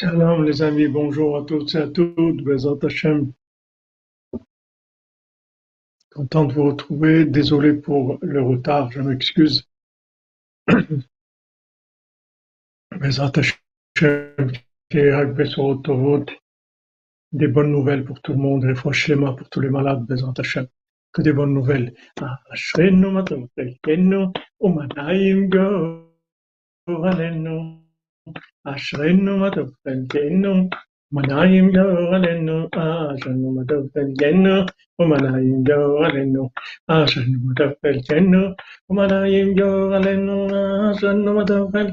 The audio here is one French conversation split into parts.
Shalom les amis, bonjour à toutes et à toutes, Bezat. Content de vous retrouver, désolé pour le retard, je m'excuse. Bezat Hashem, des bonnes nouvelles pour tout le monde, et franchement pour tous les malades, Bezat. Que des bonnes nouvelles. Asche Rennung hat auf Rennbeendigung Manayim yo galeno, asanu matafel geno, o manayim yo galeno, asanu matafel geno, o manayim yo galeno, asanu matafel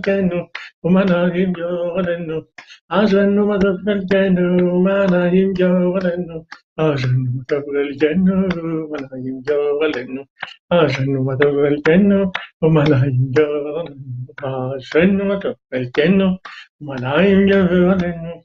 o manayim yo galeno, asanu matafel o manayim yo galeno, asanu matafel o manayim yo galeno, asanu o manayim yo galeno, o manayim yo galeno, asanu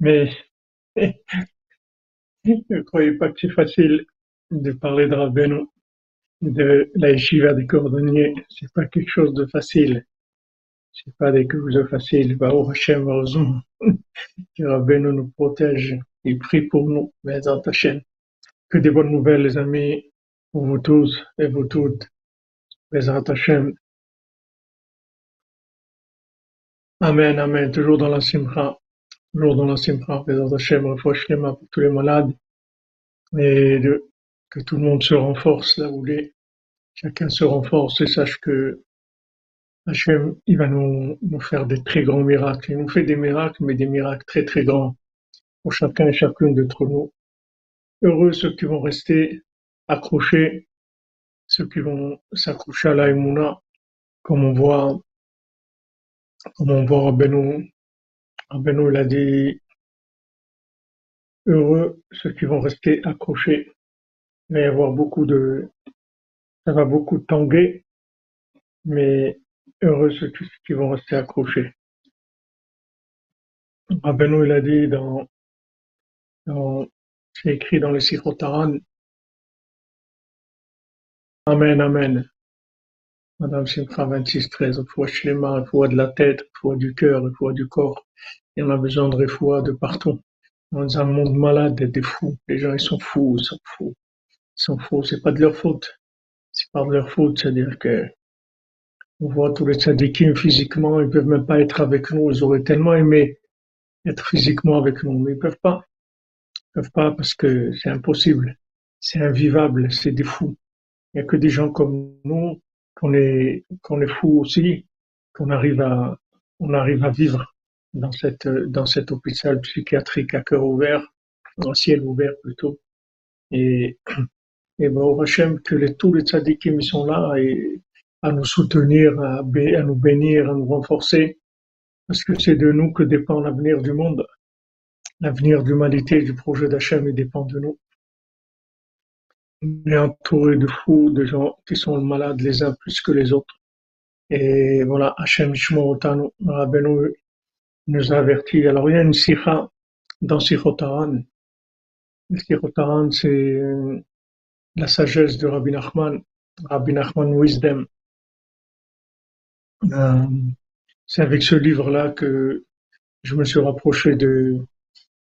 mais ne croyez pas que c'est facile de parler de Rabbeinu, de la yeshiva des cordonniers. C'est pas quelque chose de facile. C'est pas des choses faciles. Baruch Hashem, heureusement que Rabbeinu nous protège. Il prie pour nous. Hashem. Que des bonnes nouvelles, les amis, pour vous tous et vous toutes. Hashem. Amen, Amen. Toujours dans la simcha. Toujours dans la simcha. Bezat Hashem, Lema pour tous les malades. Et que tout le monde se renforce là où il. Chacun se renforce et sache que Hachem, il va nous, nous faire des très grands miracles. Il nous fait des miracles, mais des miracles très très grands pour chacun et chacune d'entre nous. Heureux ceux qui vont rester accrochés, ceux qui vont s'accrocher à la comme on voit comme on voit Rabbeinu, Rabbeinu il a dit heureux ceux qui vont rester accrochés. Il va y avoir beaucoup de, ça va beaucoup tanguer, mais heureux ceux qui vont rester accrochés. Rabbeinu il a dit dans, dans c'est écrit dans le Sichotaran, Amen, Amen. Madame Simcha 26, 13, foi shlema, foi de la tête, foi du cœur, foi du corps. Et on a besoin de foi de partout. Dans un monde malade, des fous. Les gens, ils sont fous, ils sont fous. Ils sont fous, c'est pas de leur faute. C'est pas de leur faute, c'est-à-dire que on voit tous les tzadikim physiquement, ils peuvent même pas être avec nous. Ils auraient tellement aimé être physiquement avec nous, mais ils peuvent pas. Ils peuvent pas parce que c'est impossible. C'est invivable, c'est des fous. Il y a que des gens comme nous qu'on est qu'on est fou aussi, qu'on arrive à on arrive à vivre dans cette dans cet hôpital psychiatrique à cœur ouvert, en ciel ouvert plutôt. Et et ben, au Hachem que les, tous les tzadikim sont là et à nous soutenir, à, à nous bénir, à nous renforcer, parce que c'est de nous que dépend l'avenir du monde. L'avenir de l'humanité, du projet d'Hachem, il dépend de nous. On est entouré de fous, de gens qui sont malades les uns plus que les autres. Et voilà, Hachem Shmorotanu, Rabbeinu nous a avertis. Alors il y a une sikha dans Sikhotaran. Sikhotaran, c'est la sagesse de Rabbi Nachman, Rabbi Nachman Wisdom. Euh, c'est avec ce livre-là que je me suis rapproché de,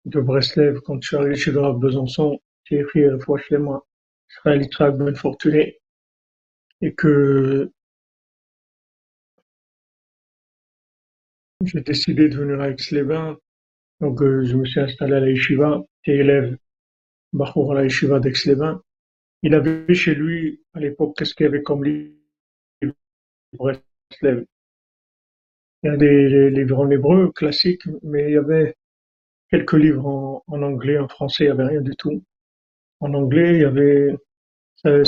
de Breslev quand je suis arrivé chez le Besançon, qui a écrit la fois chez moi. Israël Yitzhak Ben Fortuné, et que j'ai décidé de venir à Aix-les-Bains. Donc, euh, je me suis installé à la yeshiva, j'étais élève Bachour à la yeshiva d'Aix-les-Bains. Il avait chez lui, à l'époque, qu'est-ce qu'il y avait comme livre Il y a des livres en hébreu classiques, mais il y avait quelques livres en, en anglais, en français, il n'y avait rien du tout. En anglais, il y avait euh,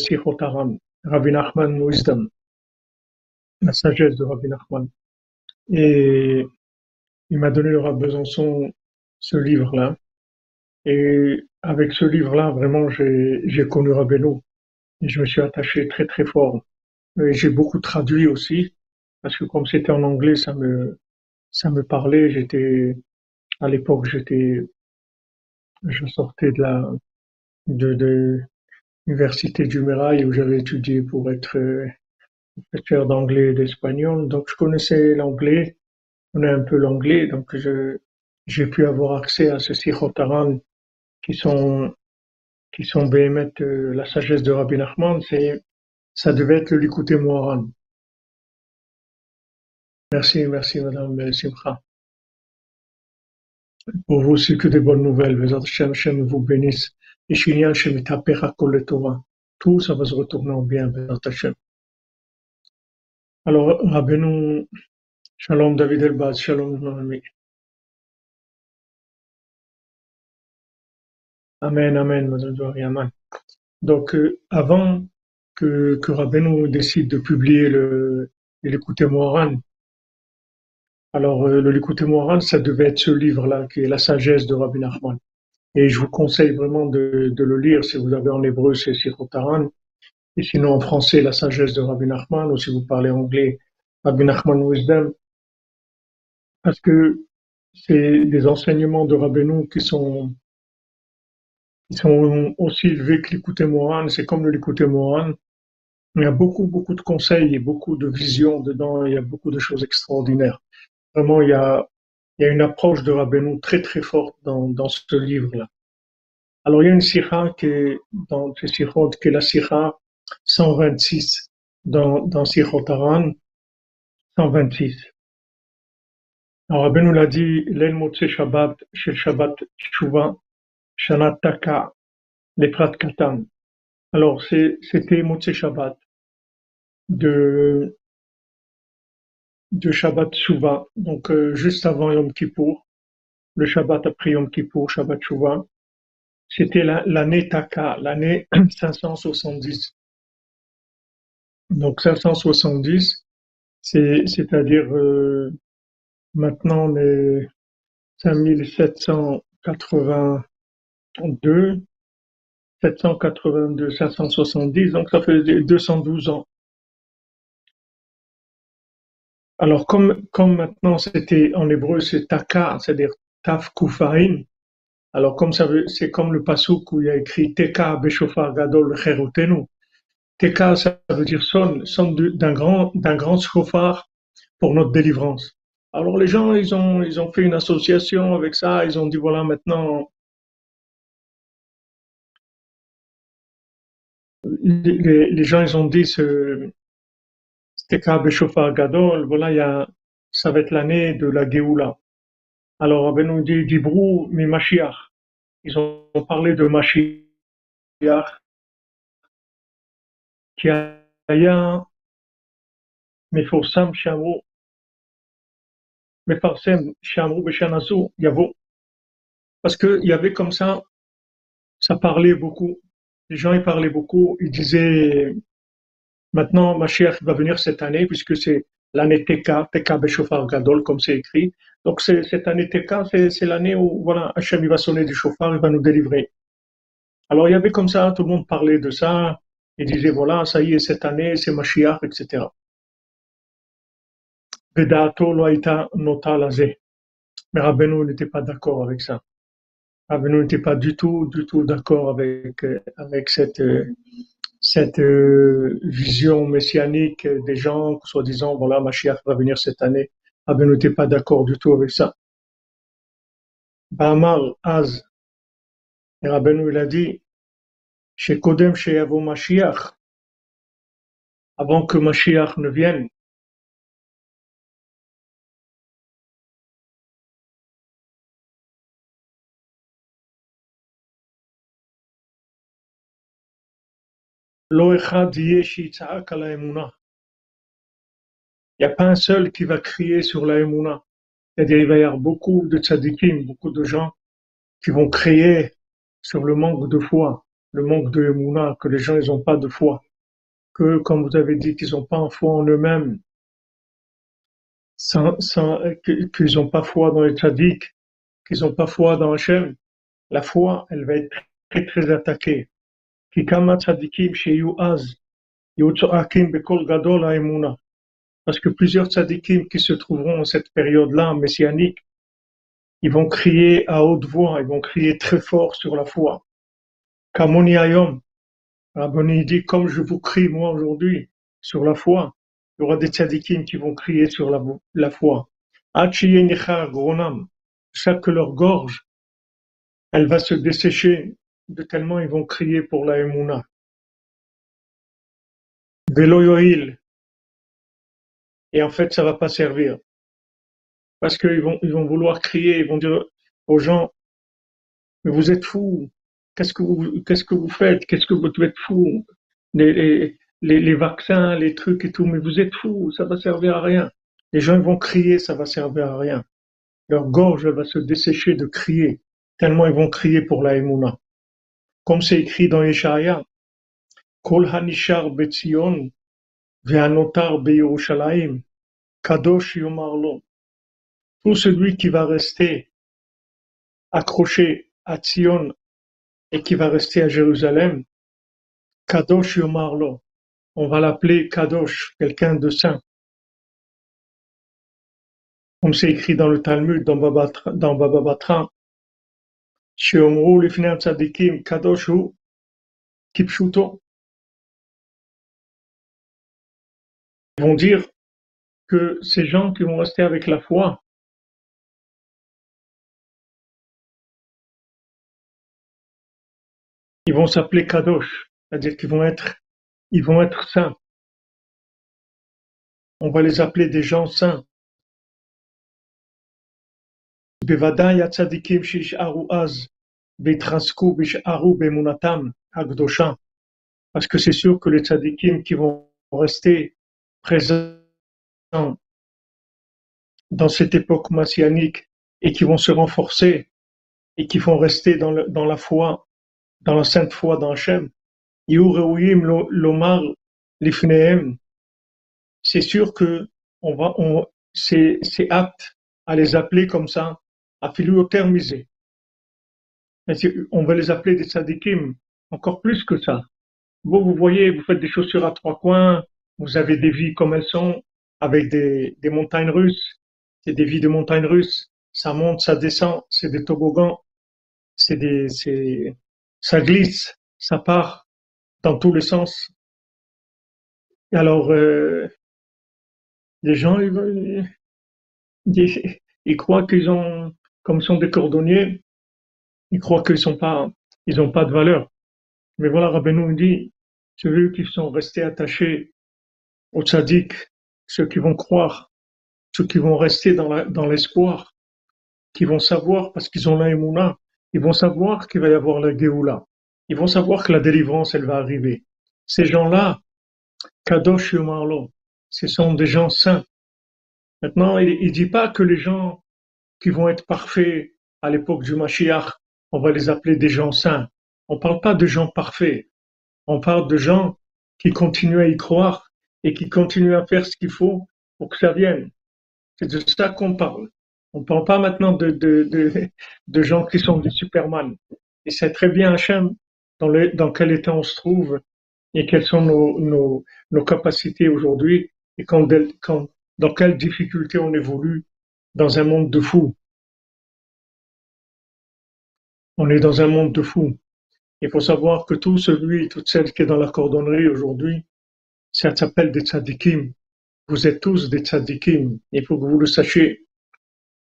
Rabbi Nachman Wisdom, la sagesse de Rabbi Nachman. Et il m'a donné le Besançon ce livre-là. Et avec ce livre-là, vraiment, j'ai connu Rabbeinu. Et je me suis attaché très très fort. Et j'ai beaucoup traduit aussi, parce que comme c'était en anglais, ça me ça me parlait. J'étais à l'époque, j'étais je sortais de la de, de l'université du Mirail où j'avais étudié pour être euh, professeur d'anglais et d'espagnol. Donc je connaissais l'anglais, on a un peu l'anglais, donc j'ai pu avoir accès à ce sirotaran qui sont qui sont euh, la sagesse de Rabbi Nachman, c'est ça devait être le Likuté Moharan. Merci, merci Madame Simcha. Pour vous, c'est que des bonnes nouvelles. Hashem, vous bénisse. Et Shinyan Shem Kol Torah. Tout ça va se retourner en bien, Hashem. Alors, Rabbeinu, Shalom David Elbaz, Shalom mon ami. Amen, amen, Madame Douari, amen. Donc, euh, avant que, que décide de publier le, l'écouter Moharan, alors euh, le l'écouter Moharan, ça devait être ce livre-là, qui est la sagesse de Rabbi Nachman. Et je vous conseille vraiment de, de le lire si vous avez en hébreu, c'est Sirotaran. Et sinon en français, la sagesse de Rabbi Nachman, ou si vous parlez anglais, Rabbi Nachman Wisdom. Parce que c'est des enseignements de Rabbeinu qui sont ils sont aussi élevés que l'écouter Mohan, c'est comme le l'écouter Mohan. Il y a beaucoup, beaucoup de conseils et beaucoup de visions dedans, il y a beaucoup de choses extraordinaires. Vraiment, il y a, il y a une approche de Rabbeinu très, très forte dans, dans ce livre-là. Alors, il y a une sikha qui est dans qui est la sikha 126 dans, dans Sikhot Aran, 126. Alors, Rabbeinu l'a dit, l'el Shabbat, chez Shabbat Shuvah, Shanataka, les Prat Katan. Alors, c'était Motse Shabbat de, de Shabbat Shuvah, donc euh, juste avant Yom Kippour, le Shabbat après Yom Kippour, Shabbat Shuvah. C'était l'année Taka, l'année 570. Donc 570, c'est-à-dire euh, maintenant on est 5780 deux, 782, 570, donc ça fait 212 ans. Alors comme, comme maintenant c'était en hébreu c'est taka, c'est-à-dire taf kufain, alors comme ça c'est comme le pasouk où il y a écrit teka beshofar gadol cherotenu. Teka ça veut dire sonne, sonne d'un grand d'un grand chauffard pour notre délivrance. Alors les gens ils ont ils ont fait une association avec ça, ils ont dit voilà maintenant les, gens ils ont dit ce Steka Beshofar Gadol, voilà, il y a, ça va être l'année de la Géoula. Alors, ben nous dit Dibrou mi Mashiach. Ils ont parlé de Mashiach qui a מפורסם שאמרו, מפרסם שאמרו בשנה זו יבוא. Parce que il y avait comme ça, ça parlait beaucoup les gens y parlaient beaucoup, ils disaient maintenant Mashiach va venir cette année puisque c'est l'année Teka, Teka Beshofar Gadol comme c'est écrit. Donc cette année Teka, c'est l'année où voilà Hachem il va sonner du chauffard, il va nous délivrer. Alors il y avait comme ça, tout le monde parlait de ça, il disait voilà ça y est cette année c'est Mashiach, etc. Mais Rabbeinu n'était pas d'accord avec ça. Avenu n'était pas du tout, du tout d'accord avec, euh, avec cette, euh, cette euh, vision messianique des gens, soi-disant, voilà, Mashiach va venir cette année. Avenu n'était pas d'accord du tout avec ça. Ba'amar Az, et Rabbeinu, il a dit, chez Kodem, chez Yavo Mashiach, avant que Mashiach ne vienne, Il n'y a pas un seul qui va crier sur la Emouna. C'est-à-dire, il va y avoir beaucoup de tzadikim, beaucoup de gens qui vont crier sur le manque de foi, le manque de Emouna, que les gens, ils n'ont pas de foi. Que, comme vous avez dit, qu'ils n'ont pas foi en eux-mêmes. sans, sans, qu'ils n'ont pas foi dans les tzaddik, qu'ils n'ont pas foi dans Hachem, la foi, elle va être très très attaquée. Parce que plusieurs tzadikim qui se trouveront en cette période-là, messianique, ils vont crier à haute voix, ils vont crier très fort sur la foi. Kamoni ayom. Rabbi dit, comme je vous crie moi aujourd'hui sur la foi, il y aura des tzadikim qui vont crier sur la, la foi. Chaque que leur gorge, elle va se dessécher de tellement ils vont crier pour la Emouna. Veloyoil. Et en fait, ça va pas servir. Parce qu'ils vont, ils vont vouloir crier, ils vont dire aux gens, mais vous êtes fous, qu'est-ce que vous, faites, qu'est-ce que vous êtes fous, les, vaccins, les trucs et tout, mais vous êtes fous, ça va servir à rien. Les gens vont crier, ça va servir à rien. Leur gorge va se dessécher de crier, tellement ils vont crier pour la Emouna. Comme c'est écrit dans Yeshaya, Kol hanishar betzion ve'anotar beyerushalayim, kadosh yomarlo. Tout celui qui va rester accroché à Tzion et qui va rester à Jérusalem, Kadosh Yomarlo, on va l'appeler Kadosh, quelqu'un de saint. Comme c'est écrit dans le Talmud, dans Baba, Batra, Lifnei Kadoshu Kipshuto. Ils vont dire que ces gens qui vont rester avec la foi, ils vont s'appeler Kadosh, c'est-à-dire qu'ils vont être, ils vont être saints. On va les appeler des gens saints. Parce que c'est sûr que les tzadikim qui vont rester présents dans cette époque messianique et qui vont se renforcer et qui vont rester dans, la foi dans la sainte foi d'Hachem, lomar c'est sûr que on va, on, c'est, apte à les appeler comme ça, à philothermiser. On va les appeler des sadikim, encore plus que ça. Vous, vous voyez, vous faites des chaussures à trois coins, vous avez des vies comme elles sont, avec des, des montagnes russes. C'est des vies de montagnes russes. Ça monte, ça descend, c'est des toboggans. C'est des, c'est, ça glisse, ça part dans tous les sens. Alors, euh, les gens, ils, ils, croient qu'ils ont, comme ils sont des cordonniers, ils croient qu'ils sont pas, ils n'ont pas de valeur. Mais voilà, Rabbeinu dit, ceux qui sont restés attachés au tzaddik, ceux qui vont croire, ceux qui vont rester dans l'espoir, qui vont savoir parce qu'ils ont la ils vont savoir qu'il va y avoir la Géoula. Ils vont savoir que la délivrance, elle va arriver. Ces gens-là, Kadosh Yomarlo, ce sont des gens saints. Maintenant, il ne dit pas que les gens qui vont être parfaits à l'époque du Mashiach, on va les appeler des gens saints. On ne parle pas de gens parfaits. On parle de gens qui continuent à y croire et qui continuent à faire ce qu'il faut pour que ça vienne. C'est de ça qu'on parle. On ne parle pas maintenant de, de, de, gens qui sont des Superman. Et c'est très bien Hachem dans, le, dans quel état on se trouve et quelles sont nos, nos, capacités aujourd'hui et quand, dans quelles difficultés on évolue dans un monde de fous. On est dans un monde de fous. Il faut savoir que tout celui, toute celle qui est dans la cordonnerie aujourd'hui, ça s'appelle des tzadikim. Vous êtes tous des tzadikim. Il faut que vous le sachiez.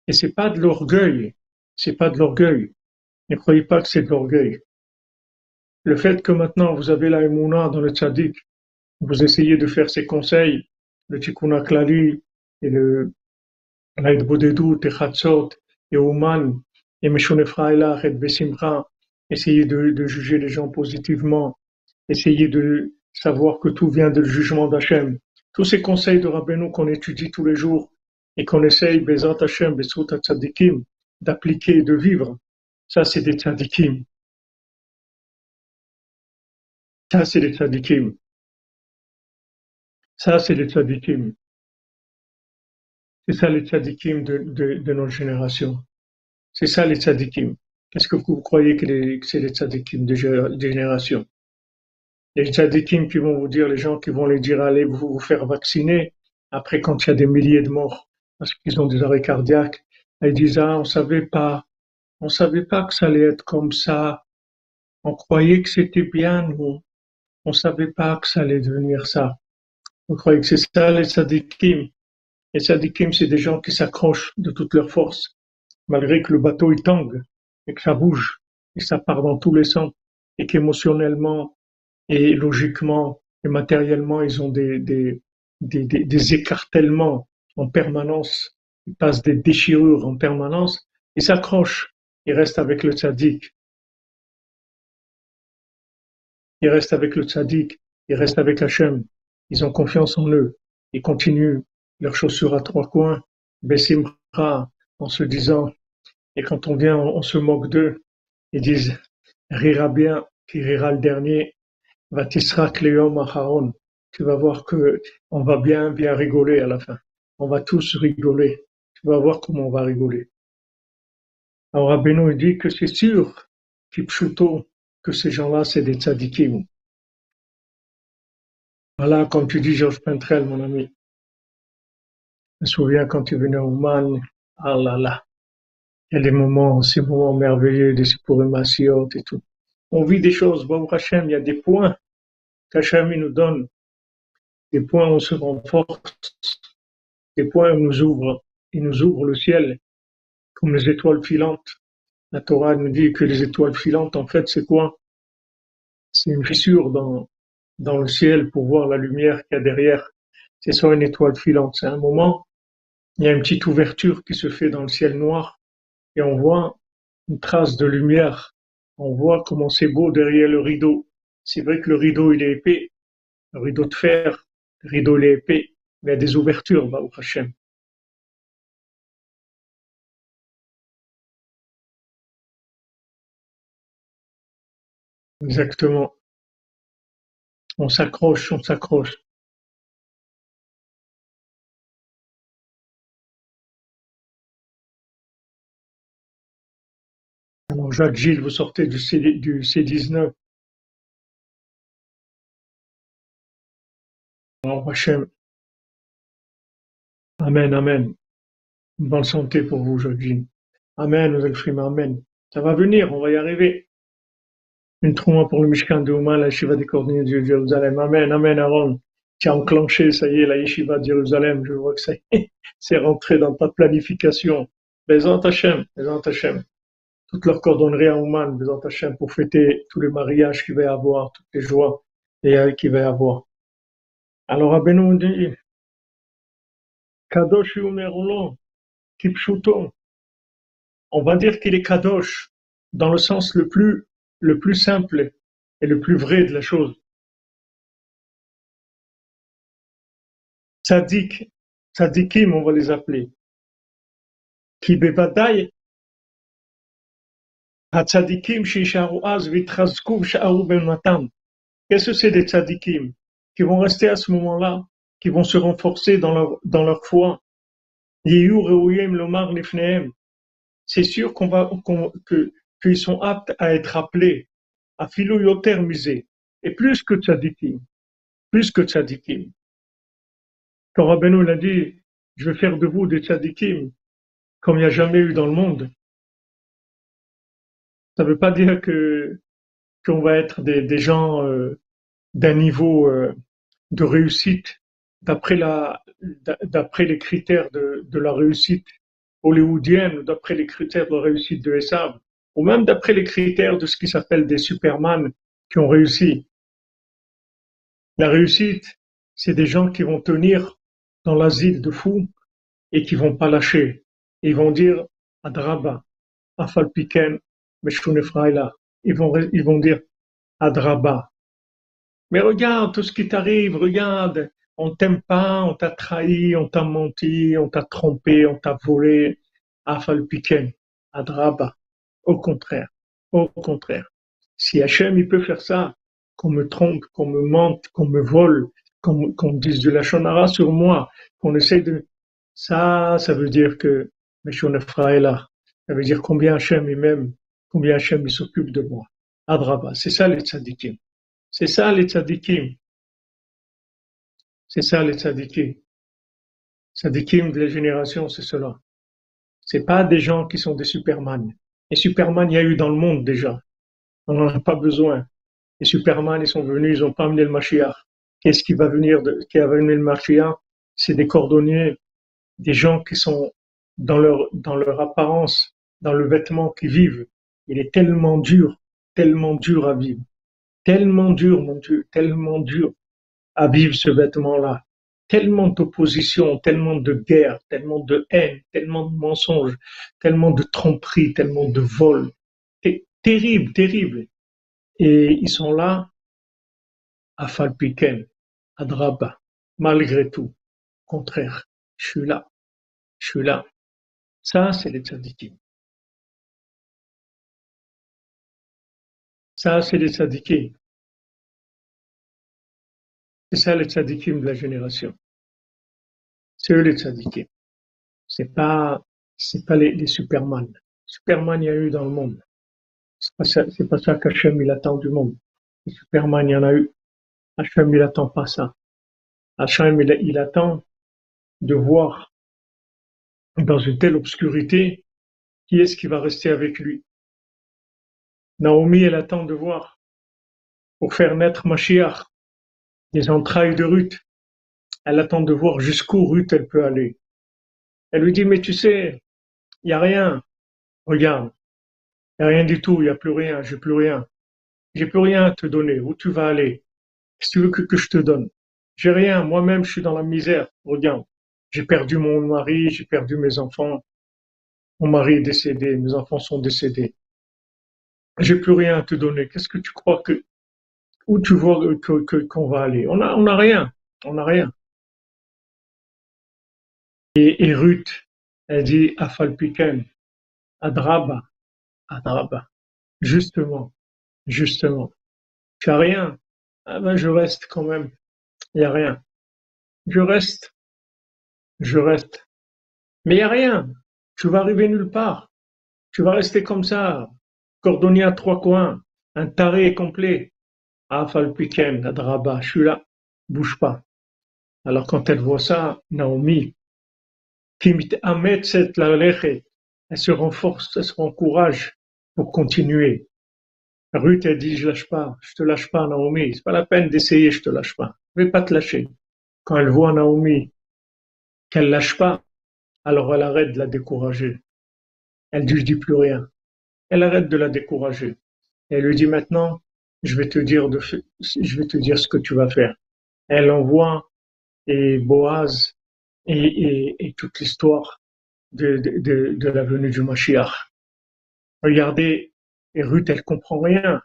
Et c'est pas de l'orgueil. C'est pas de l'orgueil. Ne croyez pas que c'est de l'orgueil. Le fait que maintenant vous avez la Emouna dans le tzaddik, vous essayez de faire ces conseils, le Tikkun Klali et le l'Aïd Bodedut et et Ouman et Meshon et Besimcha, essayez de, de, juger les gens positivement, essayez de savoir que tout vient du jugement d'Hachem. Tous ces conseils de Rabbeinu qu'on étudie tous les jours et qu'on essaye, Hashem, Tzadikim, d'appliquer et de vivre, ça c'est des tzadikim. Ça, c'est les tzadikim. Ça, c'est les tzadikim. C'est ça les tzadikim de, de, de notre génération. C'est ça les tzadikim. Qu'est-ce que vous croyez que, c'est les tzadikim de génération Les tzadikim qui vont vous dire, les gens qui vont les dire, allez vous, vous faire vacciner, après quand il y a des milliers de morts parce qu'ils ont des arrêts cardiaques, ils disent, ah, on savait pas, on savait pas que ça allait être comme ça, on croyait que c'était bien, nous, on savait pas que ça allait devenir ça. On croyait que c'est ça les tzadikim. Les tzadikim, c'est des gens qui s'accrochent de toute leur force, malgré que le bateau il tangue et que ça bouge et ça part dans tous les sens et qu'émotionnellement et logiquement et matériellement ils ont des, des, des, écartèlements en permanence, ils passent des déchirures en permanence, ils s'accrochent, ils restent avec le tzaddik. Ils restent avec le tzaddik, ils restent avec Hachem, ils ont confiance en eux, ils continuent leurs chaussures à trois coins, Bessimra, en se disant et quand on vient, on, se moque d'eux. Ils disent rira bien, qui rira le dernier? Cléom Acharon. Tu vas voir que on va bien, bien rigoler à la fin. On va tous rigoler. Tu vas voir comment on va rigoler. Alors Rabbeinu dit que c'est sûr, Kipchuto, que ces gens-là, c'est des tzadikim. Voilà, comme tu dis, Georges Pentrel, mon ami. Je me souviens quand tu venais au Man, ah là là, il y a des moments, ces moments merveilleux des Sipurim et tout. On vit des choses, Baruch Hashem, il y a des points qu'Hachem nous donne, des points où on se renforce, des points nous ouvre, il nous ouvre le ciel, comme les étoiles filantes. La Torah nous dit que les étoiles filantes, en fait, c'est quoi? C'est une fissure dans, dans le ciel pour voir la lumière qu'il y a derrière. C'est ça une étoile filante. C'est un moment, il y a une petite ouverture qui se fait dans le ciel noir et on voit une trace de lumière. On voit comment c'est beau derrière le rideau. C'est vrai que le rideau, il est épais, le rideau de fer, le rideau, il est épais, mais il des ouvertures, au Hashem. Exactement. On s'accroche, on s'accroche. Jacques Gilles, vous sortez du, C, du C19. Amen, amen. bonne santé pour vous, Gilles. Amen, nous amen. Ça va venir, on va y arriver. Une trauma pour le Mishkan de Ouma, la yeshiva des coordonnées de Jérusalem. Amen, amen, Aaron. Tu as enclenché, ça y est, la yeshiva de Jérusalem. Je vois que c'est rentré dans ta planification. Bézant Hachem, Bézant Hachem toute leur cordonnerie à Ouman, pour fêter tous les mariages qu'il va y avoir, toutes les joies qu'il va y avoir. Alors, Abenou dit, Kadosh Yumerulon, Kipshuto. On va dire qu'il est Kadosh dans le sens le plus, le plus simple et le plus vrai de la chose. Tzadik, Tzadikim, on va les appeler. Qui Qu'est-ce que c'est des tzadikim qui vont rester à ce moment-là, qui vont se renforcer dans leur, dans leur foi C'est sûr qu'on va, qu'ils sont aptes à être appelés à misé, et plus que tzadikim, plus que tzadikim. Quand Rabbeinu l'a dit, je vais faire de vous des tzadikim, comme il n'y a jamais eu dans le monde. Ça ne veut pas dire que qu'on va être des, des gens euh, d'un niveau euh, de réussite d'après les critères de, la réussite hollywoodienne, d'après les critères de la réussite de Esav, ou même d'après les critères de ce qui s'appelle des superman qui ont réussi. La réussite, c'est des gens qui vont tenir dans l'asile de fous et qui vont pas lâcher. Ils vont dire Adraba, Afalpiken, ils vont, ils vont dire Adraba. Mais regarde tout ce qui t'arrive, regarde, on t'aime pas, on t'a trahi, on t'a menti, on t'a trompé, on t'a volé. Afalpiken, Adraba. Au contraire, au contraire. Si Hachem, il peut faire ça, qu'on me trompe, qu'on me mente, qu'on me vole, qu'on dise de la shonara sur moi, qu'on essaie de, Ça, ça veut dire que Meshon est là. Ça veut dire combien Hachem il m'aime, combien Hachem il s'occupe de moi. Adraba, c'est ça les tzadikim. C'est ça les tzadikim. C'est ça les tzadikim. Tzadikim de la génération, c'est cela. C'est pas des gens qui sont des Superman. Et Superman, il y a eu dans le monde déjà. On n'en a pas besoin. Les Superman, ils sont venus, ils n'ont pas amené le Mashiach. Qu'est-ce qui va venir qui a amené le Mashiach? C'est des cordonniers, des gens qui sont dans leur, dans leur apparence, dans le vêtement qui vivent. Il est tellement dur, tellement dur à vivre. Tellement dur, mon Dieu, tellement dur vivre ce vêtement-là. Tellement d'opposition, tellement de guerre, tellement de haine, tellement de mensonges, tellement de tromperies, tellement de vols. Terrible, terrible. Et ils sont là à Falpiken, à Draba, malgré tout. Contraire, je suis là, je suis là. Ça, c'est les tzadikim. Ça, c'est les tzadikim. C'est ça les tzadikim de la génération. C'est eux les tzadikim. C'est pas, c'est pas les, Superman. Superman, il y a eu dans le monde. C'est pas ça, pas ça qu'Hachem, il attend du monde. Superman, il y en a eu. Hachem, il attend pas ça. Hachem, il, il attend de voir dans une telle obscurité qui est-ce qui va rester avec lui. Naomi, elle attend de voir pour faire naître Mashiach les entrailles de Ruth. Elle attend de voir jusqu'où Ruth elle peut aller. Elle lui dit, mais tu sais, il n'y a rien. Regarde, il n'y a rien du tout, il n'y a plus rien, j'ai plus rien. J'ai plus rien à te donner. Où tu vas aller? Qu'est-ce que tu veux que, je te donne? J'ai rien, moi-même je suis dans la misère. Regarde, j'ai perdu mon mari, j'ai perdu mes enfants. Mon mari est décédé, mes enfants sont décédés. J'ai plus rien à te donner. Qu'est-ce que tu crois que où tu vois que qu'on va aller On a on a rien, on a rien. Et, et Ruth, elle dit à Falpiken, à Draba, à Draba, justement, justement. Tu as rien Ah ben je reste quand même. Il y a rien. Je reste, je reste. Mais il y a rien. Tu vas arriver nulle part. Tu vas rester comme ça, cordonnier à trois coins, un taré complet. Ah, Falpiken, à Draba, je suis là, bouge pas. Alors quand elle voit ça, Naomi, elle se renforce, elle se rencourage pour continuer. Ruth, elle dit, je lâche pas, je te lâche pas, Naomi, c'est pas la peine d'essayer, je te lâche pas. Je vais pas te lâcher. Quand elle voit Naomi qu'elle lâche pas, alors elle arrête de la décourager. Elle dit, je dis plus rien. Elle arrête de la décourager. Elle lui dit maintenant, je vais te dire de, je vais te dire ce que tu vas faire. Elle envoie et Boaz et, toute l'histoire de, de, la venue du Mashiach. Regardez, et Ruth, elle comprend rien.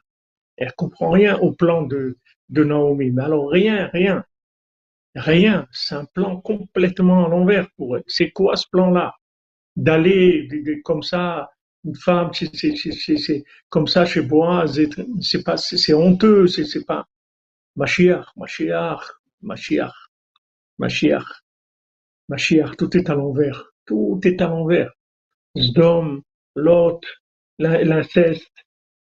Elle comprend rien au plan de, de Naomi. Mais alors rien, rien. Rien. C'est un plan complètement à l'envers pour elle. C'est quoi ce plan-là? D'aller comme ça, une femme, c'est comme ça chez Boaz, c'est pas, c'est honteux, c'est pas. Mashiach, Mashiach, Mashiach, Mashiach. Mashiach, tout est à l'envers. Tout est à l'envers. Zdom, Lot, l'inceste,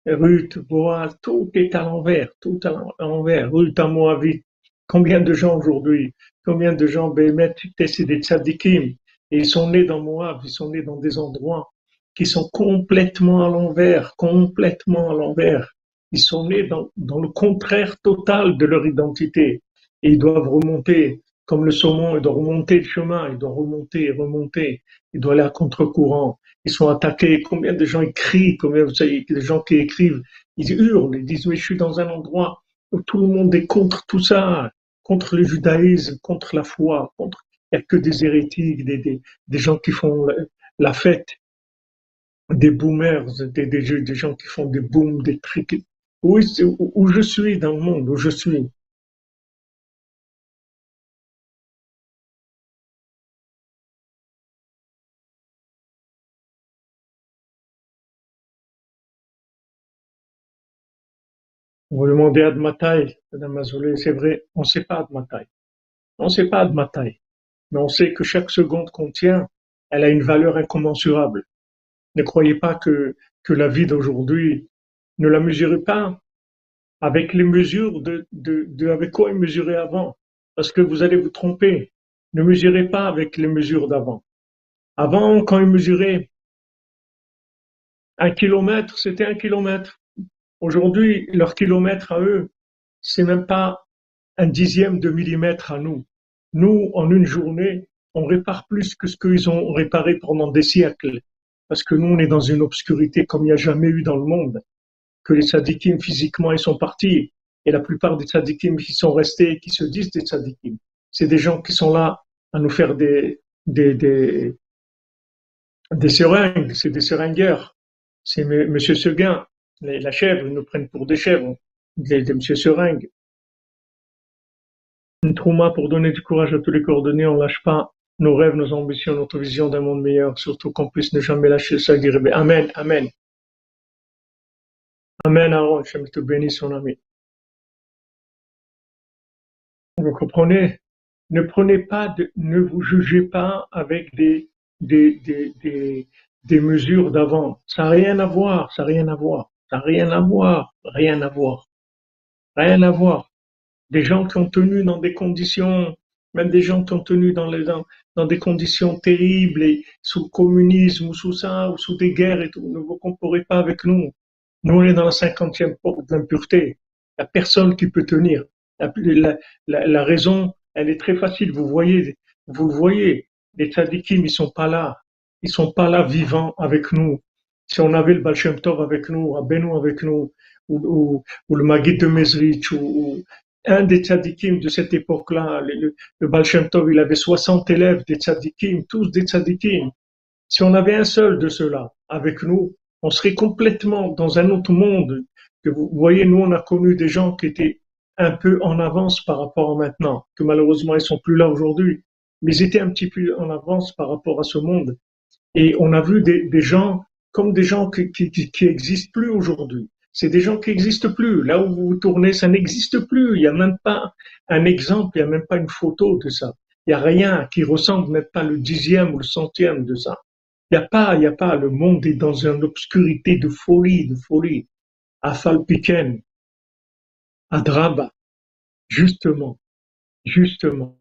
Ruth, Boaz, tout est à l'envers. Tout à l'envers. Ruth à Moabit. Combien de gens aujourd'hui, combien de gens, Bémet, c'est des tzadikim, et ils sont nés dans Moab, ils sont nés dans des endroits qui sont complètement à l'envers, complètement à l'envers. Ils sont nés dans, le contraire total de leur identité. Et ils doivent remonter comme le saumon, il doit remonter le chemin, il doit remonter, remonter, il doit aller à contre-courant. Ils sont attaqués. Combien de gens écrivent, combien vous savez, gens qui écrivent, ils hurlent, ils disent, mais je suis dans un endroit où tout le monde est contre tout ça, contre le judaïsme, contre la foi, contre, il n'y a que des hérétiques, des gens qui font la, fête, des boomers, des, gens qui font des booms, des trucs. Où, je suis dans le monde, où je suis? Vous demandez Admatai, Madame Azoulay, c'est vrai, on ne sait pas Admatai. On ne sait pas Admatai. mais on sait que chaque seconde qu'on tient, elle a une valeur incommensurable. Ne croyez pas que, la vie d'aujourd'hui, ne la mesurez pas avec les mesures de, de, de avec quoi ils mesuraient avant, parce que vous allez vous tromper. Ne mesurez pas avec les mesures d'avant. Avant, quand ils mesuraient un kilomètre, c'était un kilomètre. Aujourd'hui, leur kilomètre à eux, c'est même pas un dixième de millimètre à nous. Nous, en une journée, on répare plus que ce qu'ils ont réparé pendant des siècles. Parce que nous, on est dans une obscurité comme il n'y a jamais eu dans le monde. Que les sadikim, physiquement, ils sont partis. Et la plupart des sadikim qui sont restés, qui se disent des sadikim, c'est des gens qui sont là à nous faire des, des, des, seringues, c'est des seringueurs. C'est M. Seguin, la chèvre, ils nous prennent pour des chèvres, des, des M. Seringue. Une trauma pour donner du courage à tous les coordonnées, on lâche pas nos rêves, nos ambitions, notre vision d'un monde meilleur, surtout qu'on puisse ne jamais lâcher ça, Amen, Amen. Amen, Aaron, je te bénis, son ami. Vous comprenez? Ne prenez pas, ne vous jugez pas avec des, des, des, des, des mesures d'avant. Ça n'a rien à voir, ça n'a rien à voir, ça n'a rien à voir, rien à voir, rien à voir. Des gens qui ont tenu dans des conditions, même des gens qui ont tenu dans, les, dans, des conditions terribles, et sous le communisme ou sous ça, ou sous des guerres et tout, ne vous comparez pas avec nous. Nous, on est dans la cinquantième porte d'impureté. Il n'y a personne qui peut tenir. La, raison, elle est très facile. Vous voyez, vous le voyez. Les tzadikim, ils sont pas là. Ils sont pas là vivants avec nous. Si on avait le Baal Tov avec nous, Abenu avec nous, ou, ou, ou le Magid de Mezrich, ou, ou, un des tzadikim de cette époque-là, le, le Tov, il avait 60 élèves des tzadikim, tous des tzadikim. Si on avait un seul de ceux-là avec nous, on serait complètement dans un autre monde. Que vous voyez, nous, on a connu des gens qui étaient un peu en avance par rapport à maintenant, que malheureusement ils sont plus là aujourd'hui, mais ils étaient un petit peu en avance par rapport à ce monde. Et on a vu des, des gens comme des gens qui, qui, qui existent plus aujourd'hui. C'est des gens qui n'existent plus. Là où vous vous tournez, ça n'existe plus. Il n'y a même pas un exemple, il n'y a même pas une photo de ça. Il n'y a rien qui ressemble même pas le dixième ou le centième de ça. Il n'y a pas, il n'y a pas. Le monde est dans une obscurité de folie, de folie. À Falpiken, à Draba, justement, justement,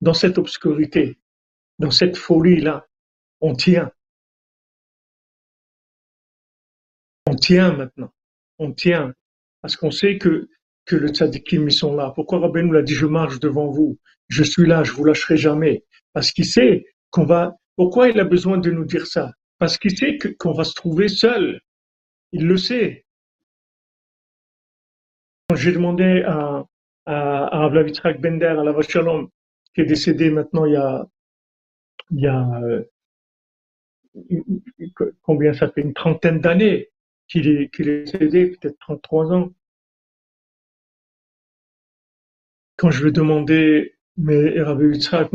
dans cette obscurité, dans cette folie-là, on tient. On tient maintenant. On tient. Parce qu'on sait que, que le tzadikim, ils sont là. Pourquoi Rabbi nous l'a dit, je marche devant vous. Je suis là, je vous lâcherai jamais? Parce qu'il sait qu'on va, pourquoi il a besoin de nous dire ça? Parce qu'il sait qu'on va se trouver seul. Il le sait. J'ai demandé à, à, à Bender, à la Vachalom, qui est décédé maintenant il y a, il y a euh, combien ça fait une trentaine d'années qu'il est, qu'il est décédé, peut-être 33 ans. Quand je lui ai demandé, mais Rabbi Yitzhak,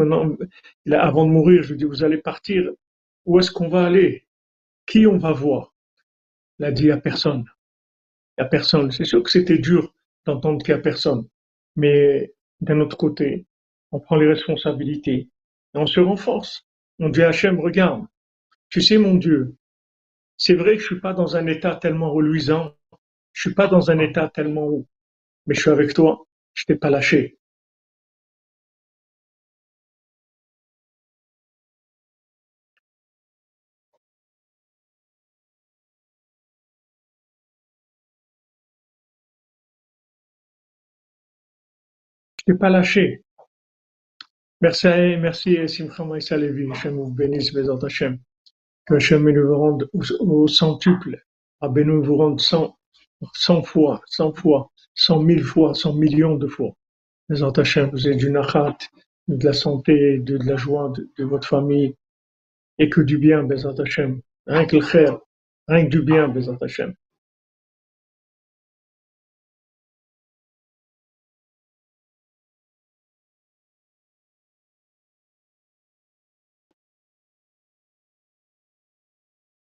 avant de mourir, je lui ai dit, vous allez partir, où est-ce qu'on va aller? Qui on va voir? Il a dit, a personne. A personne. C'est sûr que c'était dur d'entendre qu'il n'y a personne. Mais d'un autre côté, on prend les responsabilités et on se renforce. On dit à Hachem, regarde, tu sais mon Dieu, c'est vrai que je suis pas dans un état tellement reluisant, je suis pas dans un état tellement haut, mais je suis avec toi, je t'ai pas lâché. Je t'ai pas lâché. Merci, merci Simcha Maïsa Levi. Hachem vous bénisse, Bézant Hachem. Hachem nous rende au, centuple. Rabbeinu vous rende cent, fois, cent fois, cent mille fois, cent millions de fois. Bézant Hachem, vous êtes du nachat, de la santé, de, la joie de, votre famille. Et que du bien, Bézant Hachem. Rien que le khair, rien que du bien, Bézant Hachem.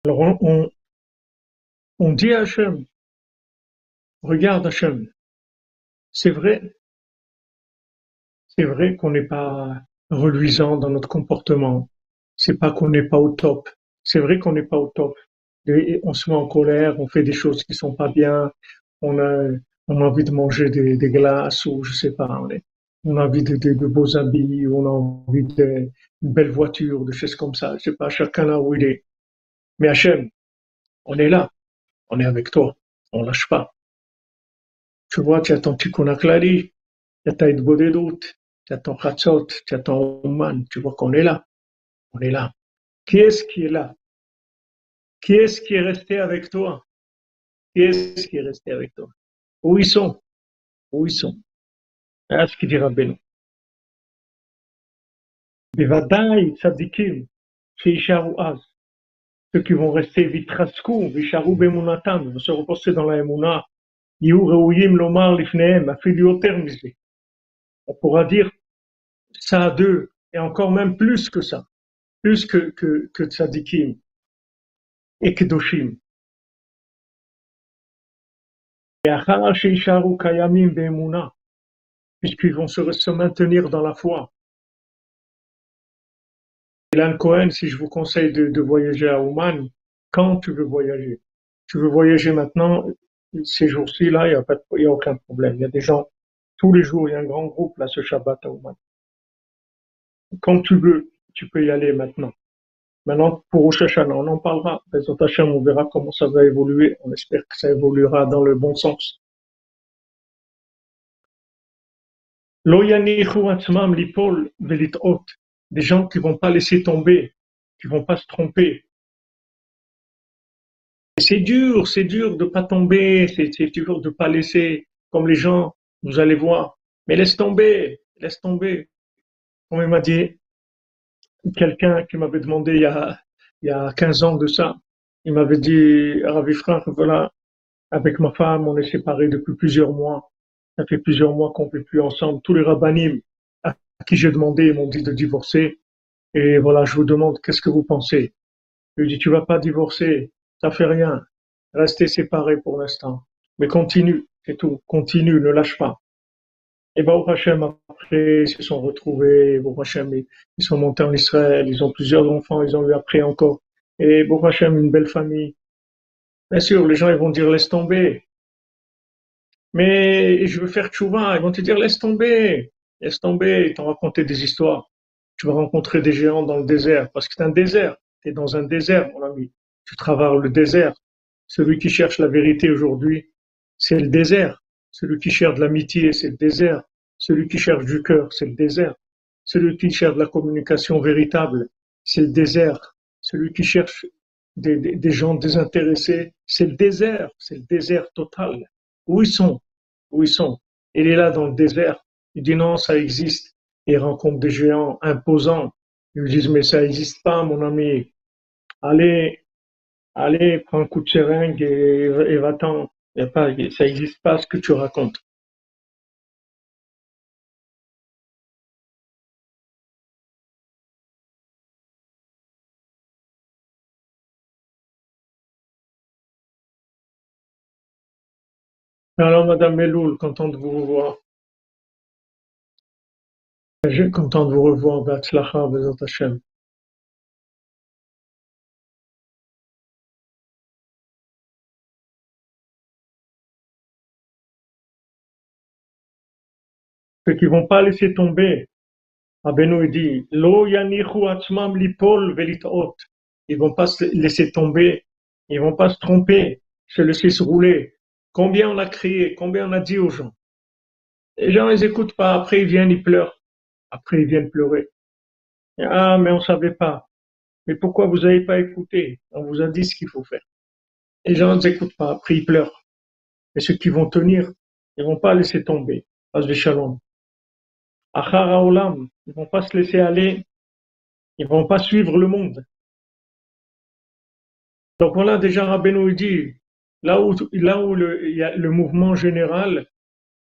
Alors on, on, dit à Hachem, regarde Hachem, c'est vrai, c'est vrai qu'on n'est pas, reluisant dans notre comportement. C'est pas qu'on n'est pas au top. C'est vrai qu'on n'est pas au top. On se met en colère, on fait des choses qui sont pas bien, on a, on a envie de manger des, glaces ou je sais pas, on, a envie de beaux habits, on a envie d'une belle voiture, de choses comme ça. Je sais pas, chacun là où il est. Mais Hachem, on est là, on est avec toi, on lâche pas. Tu vois, tu as ton tikkun aklali, tu as ta doute, tu as ton chatzot, tu as ton oman, tu vois qu'on est là, on est là. Qui est-ce qui est là Qui est-ce qui est resté avec toi Qui est-ce qui est resté avec toi Où ils sont Où ils sont Voilà ce qu'il dit Rabbeinu. בוודאי צדיקים שישארו אז ceux qui vont rester vitrasku, visharu bemunatam, vont se reposer dans la emuna, yihu reuyim lomar lifneem, afilioter misli. On pourra dire ça à deux, et encore même plus que ça, plus que, que, que tzadikim et kedoshim. Et achar sheisharu kayamim be'emuna, puisqu'ils vont se, se maintenir dans la foi. Ilan Cohen, si je vous conseille de, voyager à Oman, quand tu veux voyager? Tu veux voyager maintenant, ces jours-ci, là, il n'y a, aucun problème. Il y a des gens, tous les jours, il y a un grand groupe, là, ce Shabbat à Oman. Quand tu veux, tu peux y aller maintenant. Maintenant, pour Rosh on en parlera. On verra comment ça va évoluer. On espère que ça évoluera dans le bon sens. Lo. Des gens qui vont pas laisser tomber, qui vont pas se tromper. C'est dur, c'est dur de pas tomber, c'est dur de pas laisser, comme les gens, vous allez voir. Mais laisse tomber, laisse tomber. Comme il m'a dit, quelqu'un qui m'avait demandé il y a, il y a 15 ans de ça, il m'avait dit, Ravi frère, voilà, avec ma femme, on est séparés depuis plusieurs mois. Ça fait plusieurs mois qu'on ne fait plus ensemble. Tous les rabbinim à qui j'ai demandé, ils m'ont dit de divorcer. Et voilà, je vous demande, qu'est-ce que vous pensez? Je lui dit, tu vas pas divorcer, ça fait rien. Restez séparés pour l'instant. Mais continue, c'est tout. Continue, ne lâche pas. Et Baruch Hashem, après, ils se sont retrouvés. Baruch Hashem, ils sont montés en Israël. Ils ont plusieurs enfants. Ils ont eu après encore. Et Baruch Hashem, une belle famille. Bien sûr, les gens, ils vont dire, laisse tomber. Mais je veux faire tchouva. Ils vont te dire, laisse tomber. Laisse tomber. Ils t'ont raconté des histoires. Tu vas rencontrer des géants dans le désert. Parce que c'est un désert. Tu es dans un désert, mon ami. Tu travailles le désert. Celui qui cherche la vérité aujourd'hui, c'est le désert. Celui qui cherche de l'amitié, c'est le désert. Celui qui cherche du cœur, c'est le désert. Celui qui cherche de la communication véritable, c'est le désert. Celui qui cherche des- des gens désintéressés, c'est le désert. C'est le désert total. Où ils sont? Où ils sont? Il est là dans le désert. Il dit non, ça existe. Il rencontre des géants imposants. Ils lui disent mais ça n'existe pas, mon ami. Allez, allez, prends un coup de seringue et, va-t'en. Ça n'existe pas ce que tu racontes. Alors, Madame Meloul, content de vous revoir. Je suis content de vous revoir. Be'atzlacha, Bezat Hashem. Ceux qui vont pas laisser tomber. Il dit, Lo yanichu atzmam lipol velitaot. Ils vont pas se laisser tomber. Ils vont pas se tromper, se laisser se rouler. Combien on a crié, combien on a dit aux gens. Les gens, ils écoutent pas. Après, ils viennent, ils pleurent. Après, ils viennent pleurer. Ah, mais on savait pas. Mais pourquoi vous avez pas écouté? On vous a dit ce qu'il faut faire. Les gens ne écoutent pas. Après, ils pleurent. Et ceux qui vont tenir, ils vont pas laisser tomber. Pas de shalom. Achar haolam. Ils vont pas se laisser aller. Ils vont pas suivre le monde. Donc voilà, déjà Rabbeinu dit, là où, y a le mouvement général,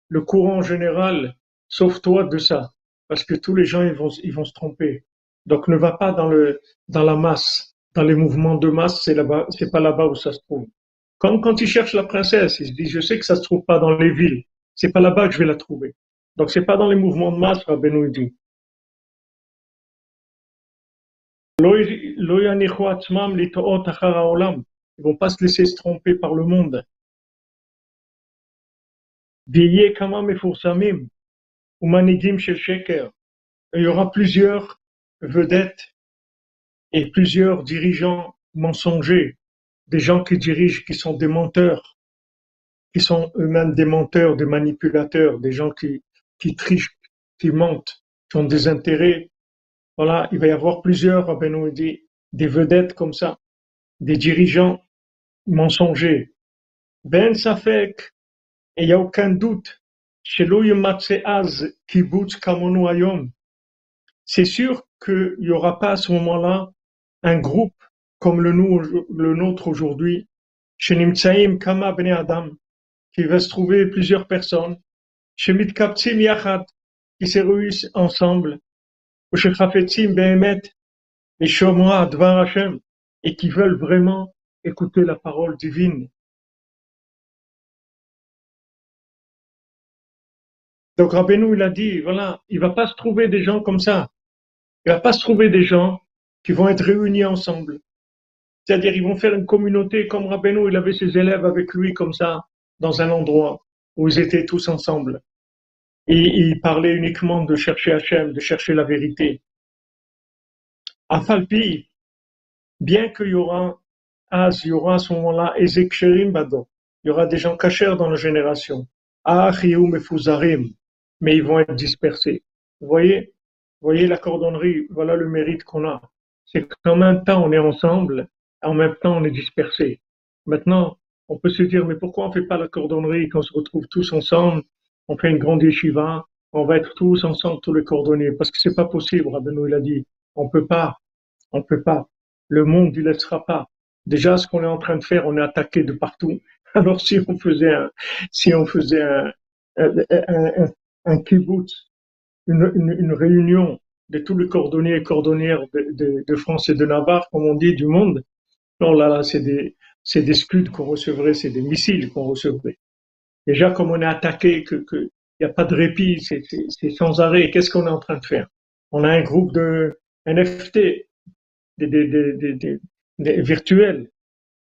le courant général, sauve-toi de ça. Parce que tous les gens, ils vont, ils vont se tromper. Donc ne va pas dans le, dans la masse. Dans les mouvements de masse, c'est là-bas, c'est pas là-bas où ça se trouve. Comme quand il cherche la princesse, il se dit, je sais que ça se trouve pas dans les villes. C'est pas là-bas que je vais la trouver. Donc c'est pas dans les mouvements de masse, Rabbeinu dit. Ils vont pas se laisser se tromper par le monde. Il y aura plusieurs vedettes et plusieurs dirigeants mensongers, des gens qui dirigent, qui sont des menteurs, qui sont eux-mêmes des menteurs, des manipulateurs, des gens qui, trichent, qui mentent, qui ont des intérêts. Voilà, il va y avoir plusieurs, Rabbeinu dit, des vedettes comme ça, des dirigeants mensongers. Ben Safek, il n'y a aucun doute, chez Az Kibbutz Kamonu Ayom, c'est sûr qu'il n'y aura pas à ce moment-là un groupe comme le, nôtre aujourd'hui, chez Nimtsaim Kama Bnei Adam, qui va se trouver plusieurs personnes, chez Mitkaptsim Yachad, qui se réunissent ensemble, ou chez Chafetzim Behemet, et Shomra Dvar Hashem, et qui veulent vraiment écouter la parole divine. Donc Rabbeinu, il a dit, voilà, il va pas se trouver des gens comme ça. Il va pas se trouver des gens qui vont être réunis ensemble. C'est-à-dire, ils vont faire une communauté comme Rabbeinu, il avait ses élèves avec lui comme ça, dans un endroit où ils étaient tous ensemble. Et ils parlaient uniquement de chercher Hachem, de chercher la vérité. À Falpi, bien qu'il y aura, il y aura à ce moment-là, Ezek Bado, il y aura des gens cachés dans la génération. Achiou Mefuzarim, mais ils vont être dispersés. Vous voyez, voyez la cordonnerie, voilà le mérite qu'on a. C'est qu'en même temps on est ensemble, en même temps on est dispersés. Maintenant, on peut se dire, mais pourquoi on fait pas la cordonnerie quand on se retrouve tous ensemble, on fait une grande yeshiva, on va être tous ensemble, tous les cordonniers, parce que c'est pas possible, Rabbeinu il a dit, on peut pas, on peut pas. Le monde, il laissera pas. Déjà, ce qu'on est en train de faire, on est attaqué de partout. Alors, si on faisait un, si on faisait un, kibbutz, une, une, réunion de tous les cordonniers et cordonnières de, de, France et de Navarre, comme on dit, du monde, non, là, là, c'est des, c'est des scuds qu'on recevrait, c'est des missiles qu'on recevrait. Déjà, comme on est attaqué, que, que y a pas de répit, c'est, c'est, sans arrêt. Qu'est-ce qu'on est en train de faire? On a un groupe de NFT, des, des, des, des, virtuels.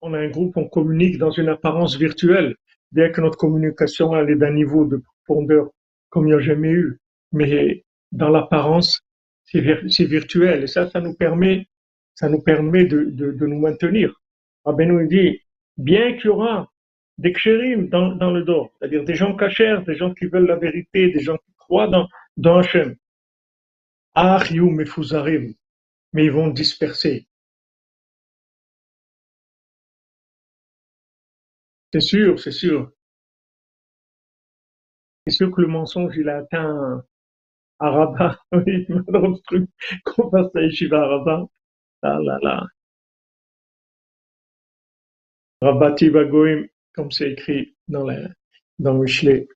On a un groupe, on communique dans une apparence virtuelle, bien que notre communication elle est d'un niveau de profondeur comme il n'y a jamais eu. Mais dans l'apparence, c'est, virtuel. Et ça, ça nous permet, ça nous permet de, de, de nous maintenir. Rabbi nous dit, bien qu'il y aura des kshérim dans, dans le dos, c'est-à-dire des gens cachers, des gens qui veulent la vérité, des gens qui croient dans, dans Hachem. mais ils vont disperser. C'est sûr, c'est sûr. C'est sûr que le mensonge, il a atteint à Rabat. Oui, le truc qu'on passe à Yeshiva à Rabat. Là, là, là. Rabati Bagoim, comme c'est écrit dans, la, dans Michelet,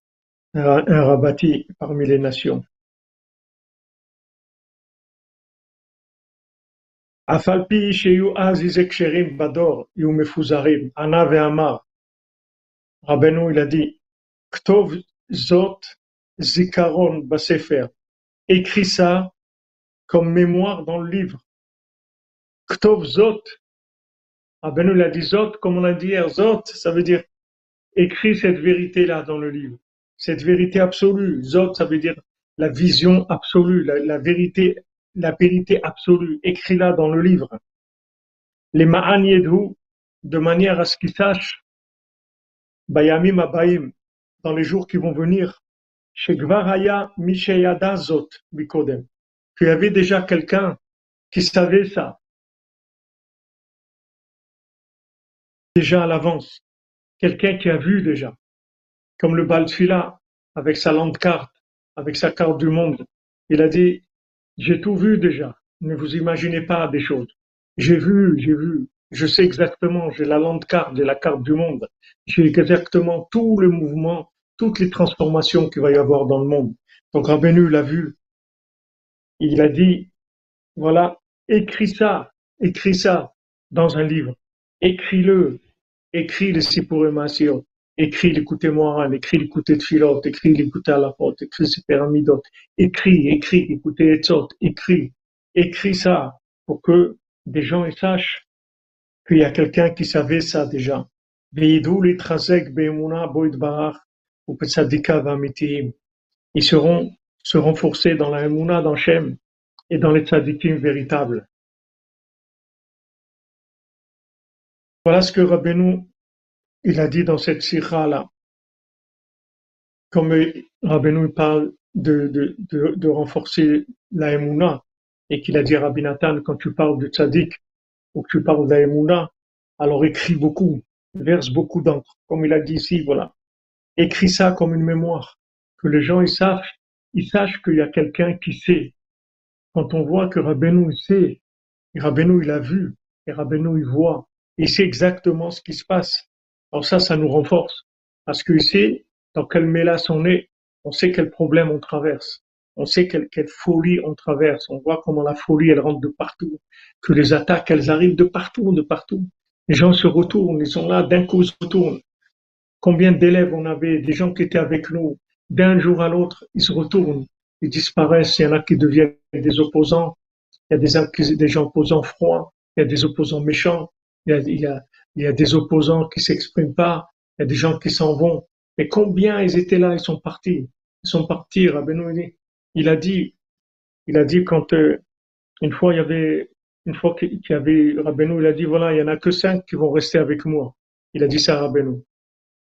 un, Rabati parmi les nations. Afalpi sheyu az ksherim bador yu mefuzarim, ana ve'amar. Rabbeinu, il a dit, Ktov zot zikaron basefer. Écris ça comme mémoire dans le livre. Ktov zot Rabbeinu l'a dit Zot, comme on l'a dit hier, Zot, ça veut dire écris cette vérité-là dans le livre. Cette vérité absolue. Zot, ça veut dire la vision absolue, la, vérité, la vérité absolue. Écris-la dans le livre. Les Ma'an de manière à ce qu'ils sachent, Bayamim Abayim, dans les jours qui vont venir, chez Gvaraya qu'il y avait déjà quelqu'un qui savait ça, déjà à l'avance, quelqu'un qui a vu déjà, comme le Baltfila, avec sa lente carte, avec sa carte du monde. Il a dit, j'ai tout vu déjà, ne vous imaginez pas des choses. J'ai vu, j'ai vu, je sais exactement, j'ai la lente carte, j'ai la carte du monde, j'ai exactement tout le mouvement, toutes les transformations qu'il va y avoir dans le monde. Donc Rabbeinu l'a vu. Il a dit, voilà, écris ça, écris ça dans un livre écris-le, écris le Sipur Masio, écris l'écouter Moran, écris l'écouter Tfilot, écris l'écouter à la porte, écris les pyramides, écris, écris, écoutez Etzot, écris, écris ça pour que des gens sachent qu'il y a quelqu'un qui savait ça déjà. Ils seront se renforcer dans la Emouna, dans Shem et dans les tzadikim véritables. Voilà ce que Rabbeinu il a dit dans cette sira là. Comme Rabbeinu parle de, de, renforcer la Emouna et qu'il a dit à quand tu parles de tzadik ou que tu parles de la alors écris beaucoup, verse beaucoup d'encre. Comme il a dit ici, voilà. Écris ça comme une mémoire. Que les gens ils sachent, ils sachent qu'il y a quelqu'un qui sait. Quand on voit que Rabbeinu il sait, et Rabbeinu il a vu, et Rabbeinu il voit, il sait exactement ce qui se passe. Alors ça, ça nous renforce. Parce qu'il sait dans quelle mélasse on est, on sait quel problème on traverse, on sait quelle, quelle folie on traverse, on voit comment la folie, elle rentre de partout, que les attaques, elles arrivent de partout, de partout. Les gens se retournent, ils sont là, d'un coup, ils se retournent. Combien d'élèves on avait, des gens qui étaient avec nous, d'un jour à l'autre, ils se retournent, ils disparaissent, il y en a qui deviennent des opposants, il y a des, des gens opposants froids, il y a des opposants méchants, il y a, des opposants qui s'expriment pas, il y a des gens qui s'en vont. Mais combien ils étaient là, ils sont partis. Ils sont partis, Rabbeinu, il a dit, il a dit quand euh, une fois il y avait, une fois qu'il y avait Rabbeinu, il a dit voilà, il y en a que cinq qui vont rester avec moi. Il a dit ça à Rabbeinu.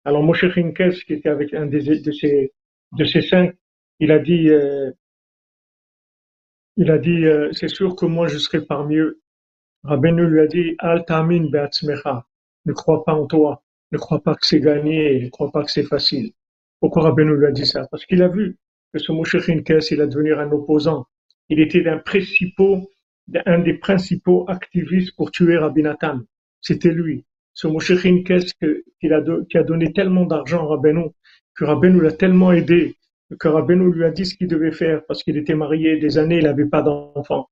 Alors Moshe Chinkes, qui était avec un de ces de ces cinq, il a dit, euh, il a dit, euh, c'est sûr que moi je serai parmi eux. Rabbeinu lui a dit, Al tamin ne crois pas en toi, ne crois pas que c'est gagné, ne crois pas que c'est facile. Pourquoi Rabbeinu lui a dit ça? Parce qu'il a vu que ce Moshe Chinkes, il a devenu un opposant. Il était un, principaux, un des principaux activistes pour tuer Rabbi Nathan. C'était lui. Ce Moshe Chinkes qui a, qui a donné tellement d'argent à Rabbeinu, que Rabbeinu l'a tellement aidé, que Rabbeinu lui a dit ce qu'il devait faire parce qu'il était marié des années, il n'avait pas d'enfants.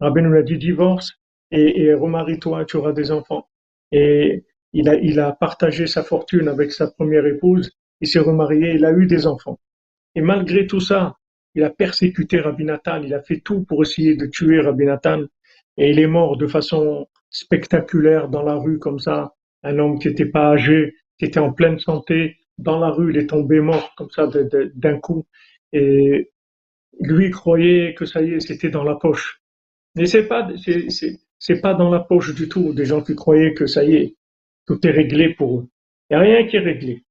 Rabbeinu lui a dit divorce et, remarie-toi, tu auras des enfants. Et il a, il a partagé sa fortune avec sa première épouse, il s'est remarié, il a eu des enfants. Et malgré tout ça, il a persécuté Rabbi Nathan, il a fait tout pour essayer de tuer Rabbi Nathan, et il est mort de façon spectaculaire dans la rue comme ça, un homme qui n'était pas âgé, qui était en pleine santé, dans la rue, il est tombé mort comme ça d'un coup, et lui croyait que ça y est, c'était dans la poche. Mais c'est pas, c'est, pas dans la poche du tout des gens qui croyaient que ça y est, tout est réglé pour eux. Il n'y a rien qui est réglé.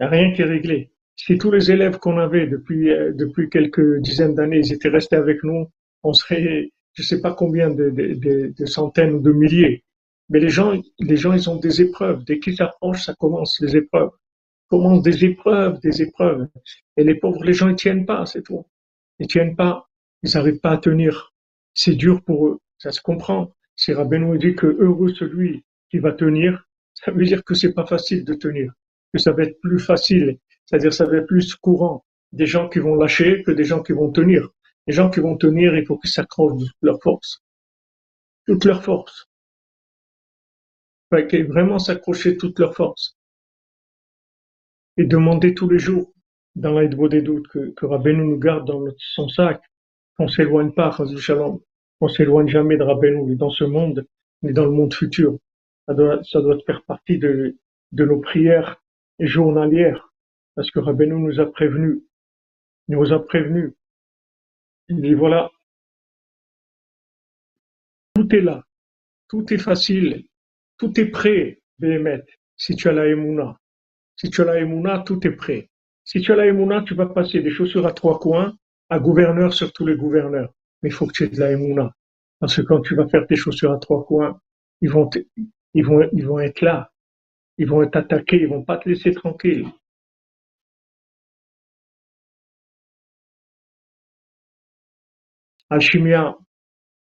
Il n'y a rien qui est réglé. Si tous les élèves qu'on avait depuis, euh, depuis quelques dizaines d'années, étaient restés avec nous, on serait, je sais pas combien de, de, centaines ou de milliers. Mais les gens, les gens, ils ont des épreuves. Dès qu'ils s'approchent, ça commence les épreuves. Commence des épreuves, des épreuves. Et les pauvres, les gens, ils tiennent pas, c'est tout. Ils tiennent pas. Ils n'arrivent pas à tenir. C'est dur pour eux. Ça se comprend. Si Rabbeinu dit que heureux celui qui va tenir, ça veut dire que c'est pas facile de tenir, que ça va être plus facile, c'est-à-dire ça va être plus courant des gens qui vont lâcher que des gens qui vont tenir. Les gens qui vont tenir, il faut qu'ils s'accrochent de leur force, toute leur force. Il faut vraiment s'accrocher toute leur force et demander tous les jours dans l'aide des doutes que, que Rabbeinu nous garde dans son sac, qu'on s'éloigne pas, Shalom on s'éloigne jamais de Rabbeinu, ni dans ce monde, ni dans le monde futur. Ça doit, faire partie de, nos prières journalières, parce que Rabbeinu nous a prévenus, nous a prévenus. Il dit voilà, tout est là, tout est facile, tout est prêt, Béhémet, si tu as la Emouna. Si tu as la Emouna, tout est prêt. Si tu as la Emouna, tu vas passer des chaussures à trois coins à gouverneur sur tous les gouverneurs mais il faut que tu aies de la émouna. Parce que quand tu vas faire tes chaussures à trois coins, ils vont, ils vont, ils vont être là. Ils vont t'attaquer, ils vont pas te laisser tranquille. Alchimia,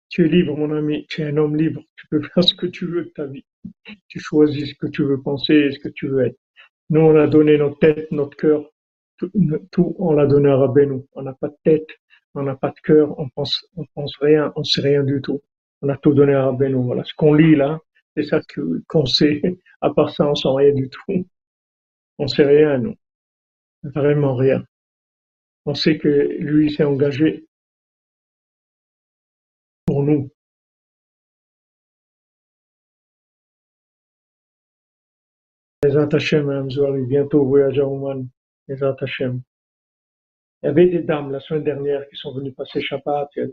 tu es libre, mon ami, tu es un homme libre, tu peux faire ce que tu veux de ta vie. Tu choisis ce que tu veux penser, ce que tu veux être. Nous, on a donné notre tête, notre cœur, tout, on l'a donné à Rabbeinu. On n'a pas de tête, on n'a pas de cœur, on pense, pense rien, on sait rien du tout. On a tout donné à Rabbeinu. Voilà. Ce qu'on lit là, c'est ça qu'on sait. À part ça, on sait rien du tout. On sait rien, nous. Vraiment rien. On sait que lui s'est engagé pour nous. Bezat Hashem, bientôt voyage à Oman. Bezat Hashem. Il y avait des dames la semaine dernière qui sont venues passer Shabbat. Il y a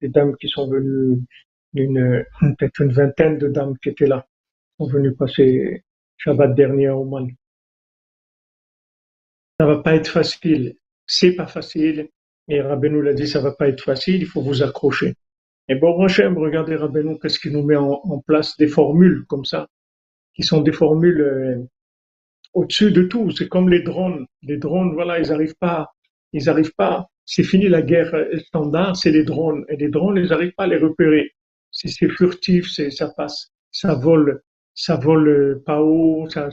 des dames qui sont venues, une, peut-être une vingtaine de dames qui étaient là, sont venues passer Shabbat dernier à Oman. Ça va pas être facile. C'est pas facile. Et Rabbeinu l'a dit, ça va pas être facile. Il faut vous accrocher. Et bon, Hachem, regardez Rabbeinu, qu'est-ce qu'il nous met en, place des formules comme ça, qui sont des formules euh, au-dessus de tout. C'est comme les drones. Les drones, voilà, ils n'arrivent pas, ils n'arrivent pas. C'est fini la guerre standard, c'est les drones. Et les drones, ils n'arrivent pas à les repérer. Si c'est furtif, ça passe, ça vole, ça vole pas haut, ça,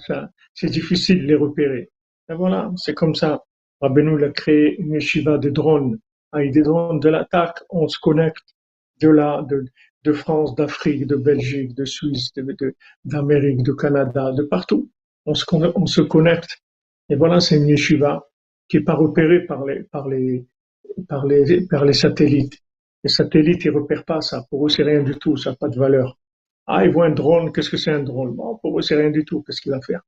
c'est difficile de les repérer. Et voilà, c'est comme ça. Rabbeinu a créé une yeshiva de drones. Avec des drones de l'attaque, on se connecte de là, de, de France, d'Afrique, de Belgique, de Suisse, d'Amérique, de, de, Canada, de partout. On se, on se connecte. Et voilà, c'est une yeshiva qui est pas repérée par les, par les, par les, par les satellites. Les satellites, ils repèrent pas ça. Pour eux, c'est rien du tout. Ça n'a pas de valeur. Ah, ils voient un drone. Qu'est-ce que c'est un drone? Bon, pour eux, c'est rien du tout. Qu'est-ce qu'il va faire?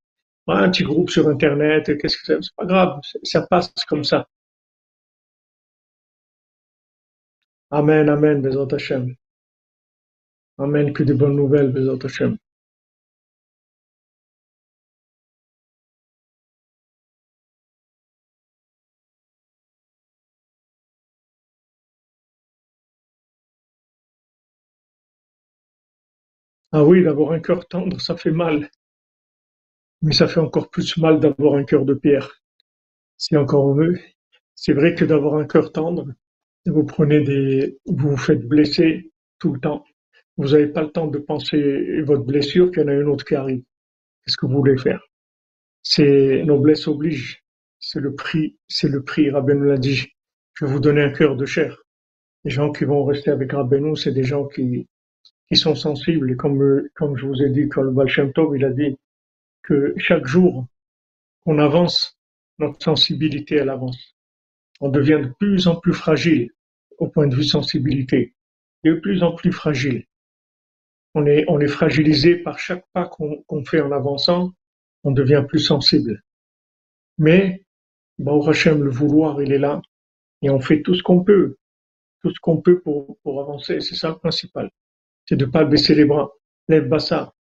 Un petit groupe sur Internet. Qu'est-ce que c'est? C'est pas grave. Ça passe comme ça. Amen, Amen, Bezat Hashem. Amen, que des bonnes nouvelles, Bezat Hashem. Ah oui, d'avoir un cœur tendre, ça fait mal. Mais ça fait encore plus mal d'avoir un cœur de pierre. C'est encore mieux. C'est vrai que d'avoir un cœur tendre, vous prenez des, vous vous faites blesser tout le temps. Vous n'avez pas le temps de penser votre blessure qu'il y en a une autre qui arrive. Qu'est-ce que vous voulez faire? C'est noblesse oblige. C'est le prix, c'est le prix. L'a dit. Je vais vous donner un cœur de chair. Les gens qui vont rester avec Rabbeinu, c'est des gens qui qui sont sensibles. Comme comme je vous ai dit, le Baal il a dit que chaque jour qu'on avance, notre sensibilité elle avance. On devient de plus en plus fragile au point de vue sensibilité, de plus en plus fragile. On est, on est fragilisé par chaque pas qu'on fait en avançant, on devient plus sensible. Mais, au Hachem, le vouloir, il est là, et on fait tout ce qu'on peut, tout ce qu'on peut pour, pour avancer, c'est ça le principal. C'est de pas baisser les bras. Lève bassa,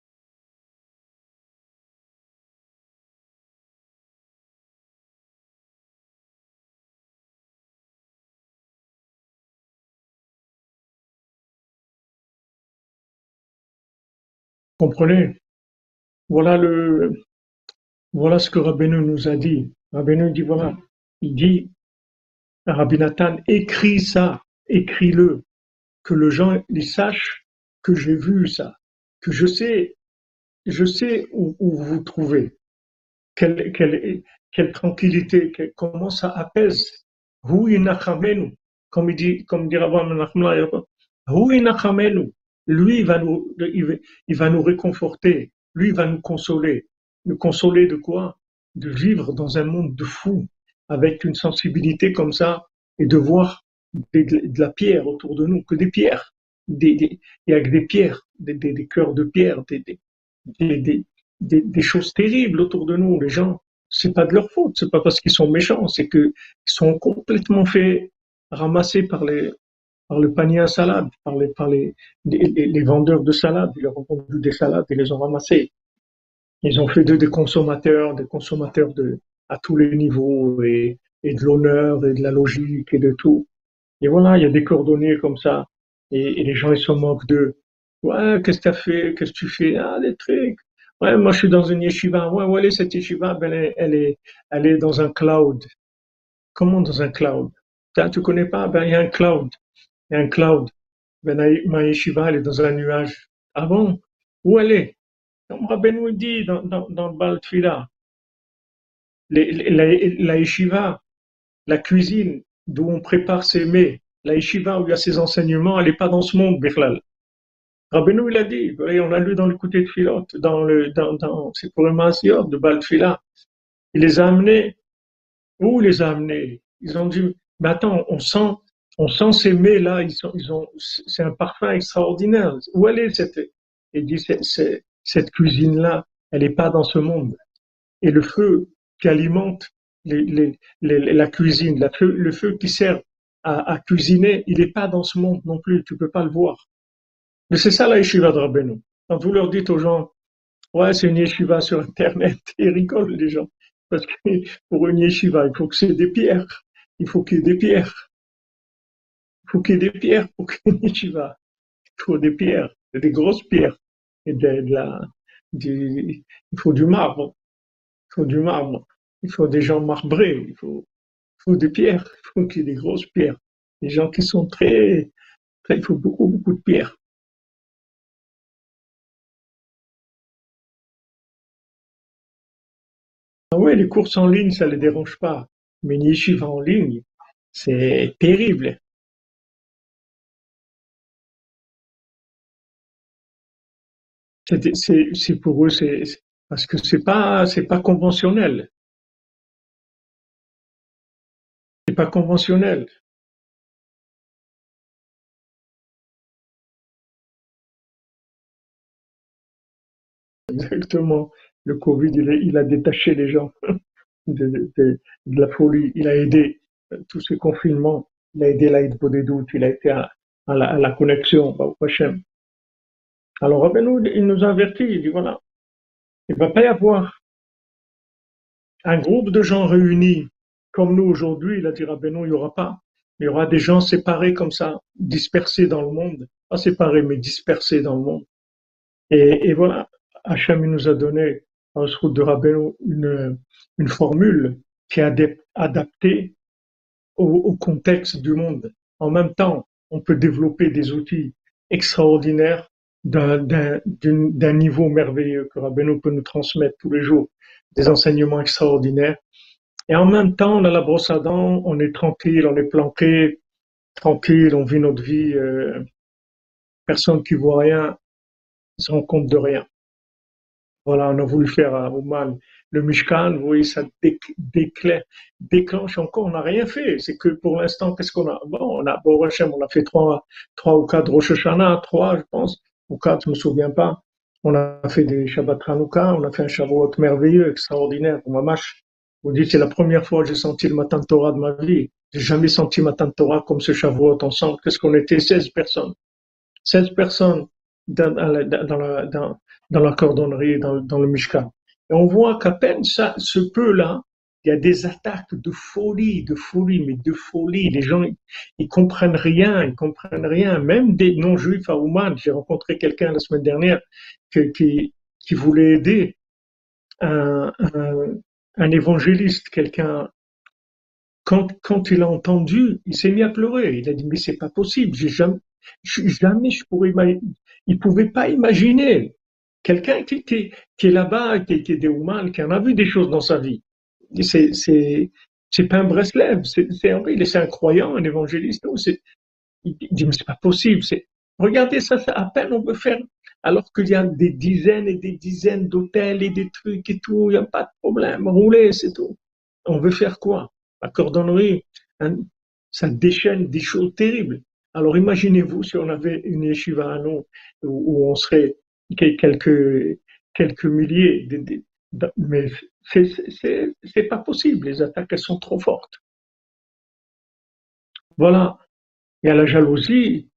Comprenez? Voilà le, voilà ce que Rabbeinu nous a dit. Rabbeinu dit voilà, il dit Rabbi Nathan, écris ça, écris-le, que le gens les sachent que j'ai vu ça, que je sais, je sais où, où vous trouvez, quelle, quelle, quelle tranquillité, comment ça apaise. Comme il dit, comme dit lui, il va, nous, il va nous réconforter. Lui, va nous consoler. Nous consoler de quoi? De vivre dans un monde de fous, avec une sensibilité comme ça, et de voir de, la pierre autour de nous, que des pierres, des, des, et avec des pierres, des, cœurs de pierre, des, choses terribles autour de nous. Les gens, c'est pas de leur faute, c'est pas parce qu'ils sont méchants, c'est qu'ils sont complètement fait ramasser par les, par le panier à salade, par les, par les, les, vendeurs de salade. Ils leur ont vendu des salades et les ont ramassés. Ils ont fait d'eux des consommateurs, des consommateurs de, à tous les niveaux et, et de l'honneur et de la logique et de tout. Et voilà, il y a des cordonniers comme ça. Et, les gens, ils se moquent d'eux. Ouais, qu'est-ce que tu as fait? Qu'est-ce que tu fais? Ah, des trucs. Ouais, moi, je suis dans une yeshiva. Ouais, où est cette yeshiva? Ben, elle, est, elle est, dans un cloud. Comment dans un cloud? Tu connais pas? Ben, il y a un cloud un cloud. Ben, ma yeshiva, elle est dans un nuage. Ah bon? Où elle est? Comme Rabbeinu dit dans, dans, dans le Baal la, la yeshiva, la cuisine d'où on prépare ses mets, la yeshiva où il y a ses enseignements, elle n'est pas dans ce monde, Birlal. Rabbeinu, il a dit, on a lu dans le côté de Philote, dans le, dans, dans, c'est pour le de Balfila. Il les a amenés. Où les a amenés? Ils ont dit, mais attends, on sent, on sent ces mets-là, ils, ils ont, c'est un parfum extraordinaire. Où elle est cette, dit, cette cuisine-là, elle n'est pas dans ce monde. et le feu qui alimente la cuisine, le feu qui sert à, cuisiner, il n'est pas dans ce monde non plus, tu peux pas le voir. Mais c'est ça la yeshiva de Rabbeinu. Quand vous leur dites aux gens, ouais, c'est une yeshiva sur Internet, ils rigolent les gens. Parce que pour une yeshiva, il faut que c'est des pierres. Il faut qu'il y ait des pierres. Il faut qu'il y ait des pierres pour qu'une yeshiva. Il faut des pierres, des grosses pierres. Et de, la, il faut du marbre. Il faut du marbre. Il faut des gens marbrés. Il faut, faut des pierres. Il faut qu'il y ait des grosses pierres. Des gens qui sont très, il faut beaucoup, beaucoup de pierres. Ah ouais, les courses en ligne, ça les dérange pas. Mais une yeshiva en ligne, c'est terrible. C'est pour eux, c'est parce que c'est pas c'est pas conventionnel. Pas conventionnel. Exactement. Le Covid, il a, détaché les gens de, la folie. Il a aidé euh, tous ces confinements. Il a aidé des doutes. Il a été à, la, connexion au prochain. Alors, Rabbeinu, il nous avertit. Il dit voilà, il ne va pas y avoir un groupe de gens réunis comme nous aujourd'hui. Il a dit Rabbeinu, il n'y aura pas. Il y aura des gens séparés comme ça, dispersés dans le monde. Pas séparés, mais dispersés dans le monde. Et, voilà, Hachem nous a donné en route de Rabbeinu une, une formule qui est adaptée au, contexte du monde. En même temps, on peut développer des outils extraordinaires d'un niveau merveilleux que Rabbeinu peut nous transmettre tous les jours, des enseignements extraordinaires. Et en même temps, on a la brosse à dents, on est tranquille, on est planqué, tranquille, on vit notre vie. Euh, personne qui voit rien ne se rend compte de rien. Voilà, on a voulu faire à Ouman le Mishkan, vous voyez, ça déclenche encore, on n'a rien fait. C'est que pour l'instant, qu'est-ce qu'on a? Bon, on a, bon, on a fait trois, trois ou quatre Rosh Hashanah, trois, je pense, ou quatre, je me souviens pas. On a fait des Shabbat Hanouka, on a fait un Shavuot merveilleux, extraordinaire, pour Mamash. Vous dites, c'est la première fois que j'ai senti le Matan Torah de ma vie. J'ai jamais senti Matan Torah comme ce Shavuot ensemble. Qu'est-ce qu'on était? 16 personnes. 16 personnes dans, dans, la, dans, dans la cordonnerie, dans, dans le Mishkan. Et on voit qu'à peine ça, ce peu-là, il y a des attaques de folie, de folie, mais de folie. Les gens, ils, comprennent rien, ils comprennent rien. Même des non-juifs à Ouman, j'ai rencontré quelqu'un la semaine dernière qui, qui, voulait aider un, un évangéliste, quelqu'un. Quand, quand il a entendu, il s'est mis à pleurer. Il a dit, mais c'est pas possible, j'ai jamais, jamais je pourrais, il pouvait pas imaginer Quelqu'un qui, qui, qui, est là-bas, qui, qui est des Ouman, qui en a vu des choses dans sa vie. C'est, c'est, c'est pas un Breslev, c'est, c'est il est un croyant, un évangéliste. il dit, mais c'est pas possible. Regardez ça, à peine on peut faire, alors qu'il y a des dizaines et des dizaines d'hôtels et des trucs et tout, il n'y a pas de problème, rouler, c'est tout. On veut faire quoi? La cordonnerie, hein, ça déchaîne des choses terribles. Alors imaginez-vous si on avait une yeshiva à nous, où on serait quelques, quelques milliers, de, de, mais c'est pas possible, les attaques elles sont trop fortes. Voilà. Il y a la jalousie.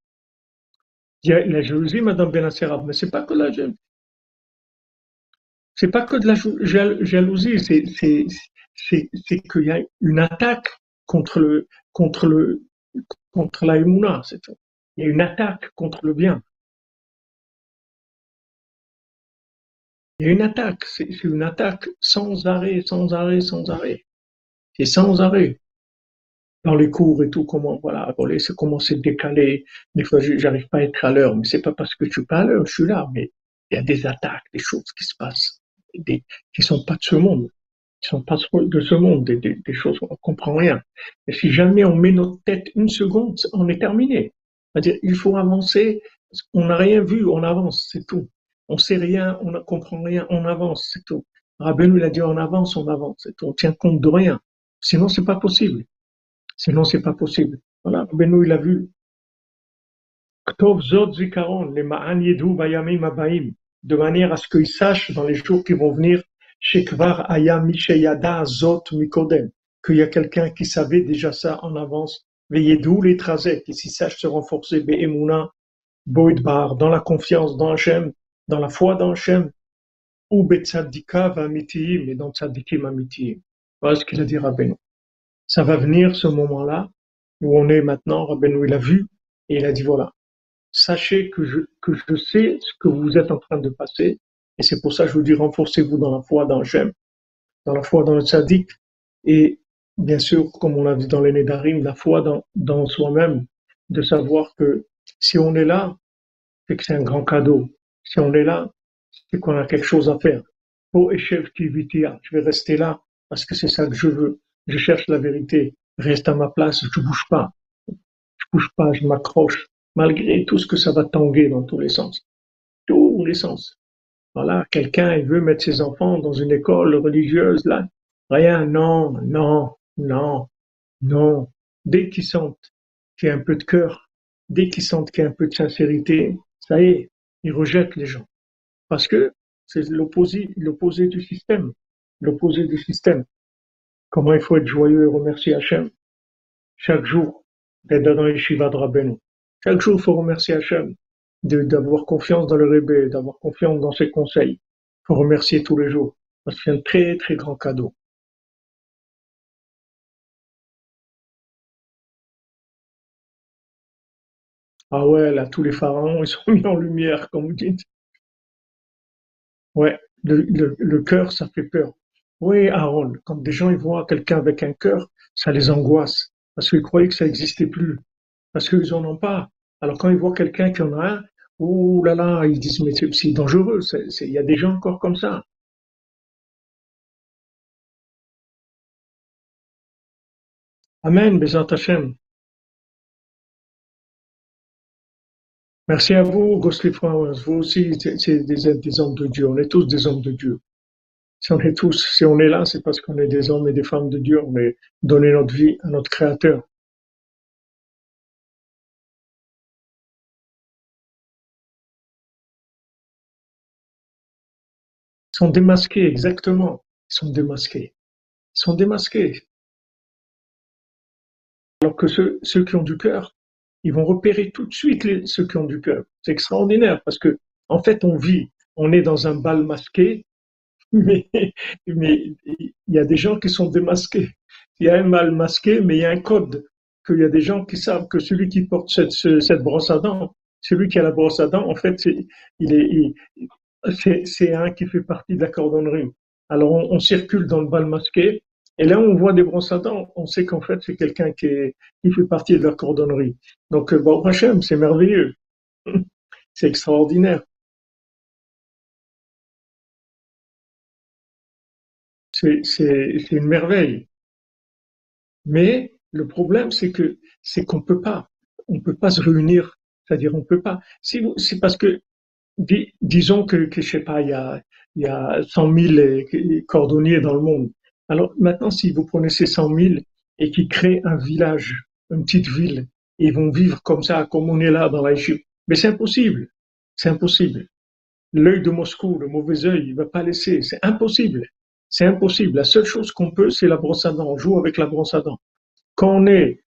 Il y a la jalousie, Madame Benasserab, mais c'est pas que la jalousie. C'est pas que de la jalousie, c'est qu'il y a une attaque contre la tout. Il y a une attaque contre le bien. Il y a une attaque, c'est une attaque sans arrêt, sans arrêt, sans arrêt. C'est sans arrêt. Dans les cours et tout, comment, voilà, c'est comment c'est décalé. Des fois, j'arrive pas à être à l'heure, mais c'est pas parce que je suis pas à l'heure, je suis là, mais il y a des attaques, des choses qui se passent, des, qui sont pas de ce monde, qui sont pas de ce monde, des, des, des choses, on comprend rien. Et si jamais on met notre tête une seconde, on est terminé. C'est-à-dire, il faut avancer, on n'a rien vu, on avance, c'est tout on sait rien, on ne comprend rien, on avance, c'est tout. Rabbeinu, il a dit on avance, on avance, c'est tout. On tient compte de rien. Sinon, c'est pas possible. Sinon, c'est pas possible. Voilà, Rabbeinu, il a vu. de manière à ce qu'ils sachent dans les jours qui vont venir, qu'il y a quelqu'un qui savait déjà ça en avance. Veillez d'où les trazek, et s'ils sachent se renforcer, Boidbar, dans la confiance dans dans la foi dans Hachem, ou Betzadika Vamitiim, et dans Tzadikim Amitiim. Voilà ce qu'il a dit Rabbeinu. Ça va venir ce moment-là, où on est maintenant, Rabbeinu il a vu, et il a dit voilà, sachez que je, que je sais ce que vous êtes en train de passer, et c'est pour ça que je vous dis renforcez-vous dans la foi dans Hachem, dans la foi dans le Tzadik, et bien sûr, comme on l'a vu dans les Nédarim, la foi dans, dans soi-même, de savoir que si on est là, c'est que c'est un grand cadeau. Si on est là, c'est qu'on a quelque chose à faire. Oh, Kivitia, je vais rester là parce que c'est ça que je veux. Je cherche la vérité. Reste à ma place, je bouge pas. Je bouge pas, je m'accroche, malgré tout ce que ça va tanguer dans tous les sens. Tous les sens. Voilà, quelqu'un, veut mettre ses enfants dans une école religieuse, là. Rien, non, non, non, non. Dès qu'ils sentent qu'il y a un peu de cœur, dès qu'ils sentent qu'il y a un peu de sincérité, ça y est, ils rejettent les gens. Parce que c'est l'opposé du système. L'opposé du système. Comment il faut être joyeux et remercier Hachem chaque jour d'être dans les Shiva. Chaque jour, il faut remercier Hachem d'avoir confiance dans le Rebbe, d'avoir confiance dans ses conseils. Il faut remercier tous les jours. C'est un très, très grand cadeau. Ah ouais, là, tous les pharaons, ils sont mis en lumière, comme vous dites. Ouais, le, cœur, ça fait peur. Oui, Aaron, quand des gens ils voient quelqu'un avec un cœur, ça les angoisse, parce qu'ils croyaient que ça n'existait plus, parce qu'ils en ont pas. Alors quand ils voient quelqu'un qui en a un, ouh là là, ils disent, mais c'est dangereux, il y a des gens encore comme ça. Amen, Bézant Hachem. Merci à vous, Ghostly Flowers. Vous aussi, c'est des, des, hommes de Dieu. On est tous des hommes de Dieu. Si on est tous, si on est là, c'est parce qu'on est des hommes et des femmes de Dieu. On a donné notre vie à notre Créateur. Ils sont démasqués, exactement. Ils sont démasqués. Ils sont démasqués. Alors que ceux, qui ont du cœur, ils vont repérer tout de suite ceux qui ont du cœur. C'est extraordinaire parce que, en fait, on vit, on est dans un bal masqué, mais, il y a des gens qui sont démasqués. Il y a un mal masqué, mais il y a un code. Qu'il y a des gens qui savent que celui qui porte cette, cette brosse à dents, celui qui a la brosse à dents, en fait, c'est, il est, c'est, un qui fait partie de la cordonnerie. Alors, on, circule dans le bal masqué, et là, on voit des brosses à dents, on sait qu'en fait, c'est quelqu'un qui, qui fait partie de la cordonnerie. Donc, euh, bon, Hachem, c'est merveilleux. C'est extraordinaire. C'est une merveille. Mais le problème, c'est que c'est qu'on peut pas, on peut pas se réunir. C'est-à-dire, on peut pas. C'est parce que, disons que, je sais pas, il y a, il y a 100 000 cordonniers dans le monde. Alors maintenant, si vous prenez ces 100 000 et qui créent un village, une petite ville, et ils vont vivre comme ça, comme on est là dans la mais c'est impossible. C'est impossible. L'œil de Moscou, le mauvais œil, il va pas laisser. C'est impossible. C'est impossible. La seule chose qu'on peut, c'est la brosse à dents. On joue avec la brosse à dents. Quand on est,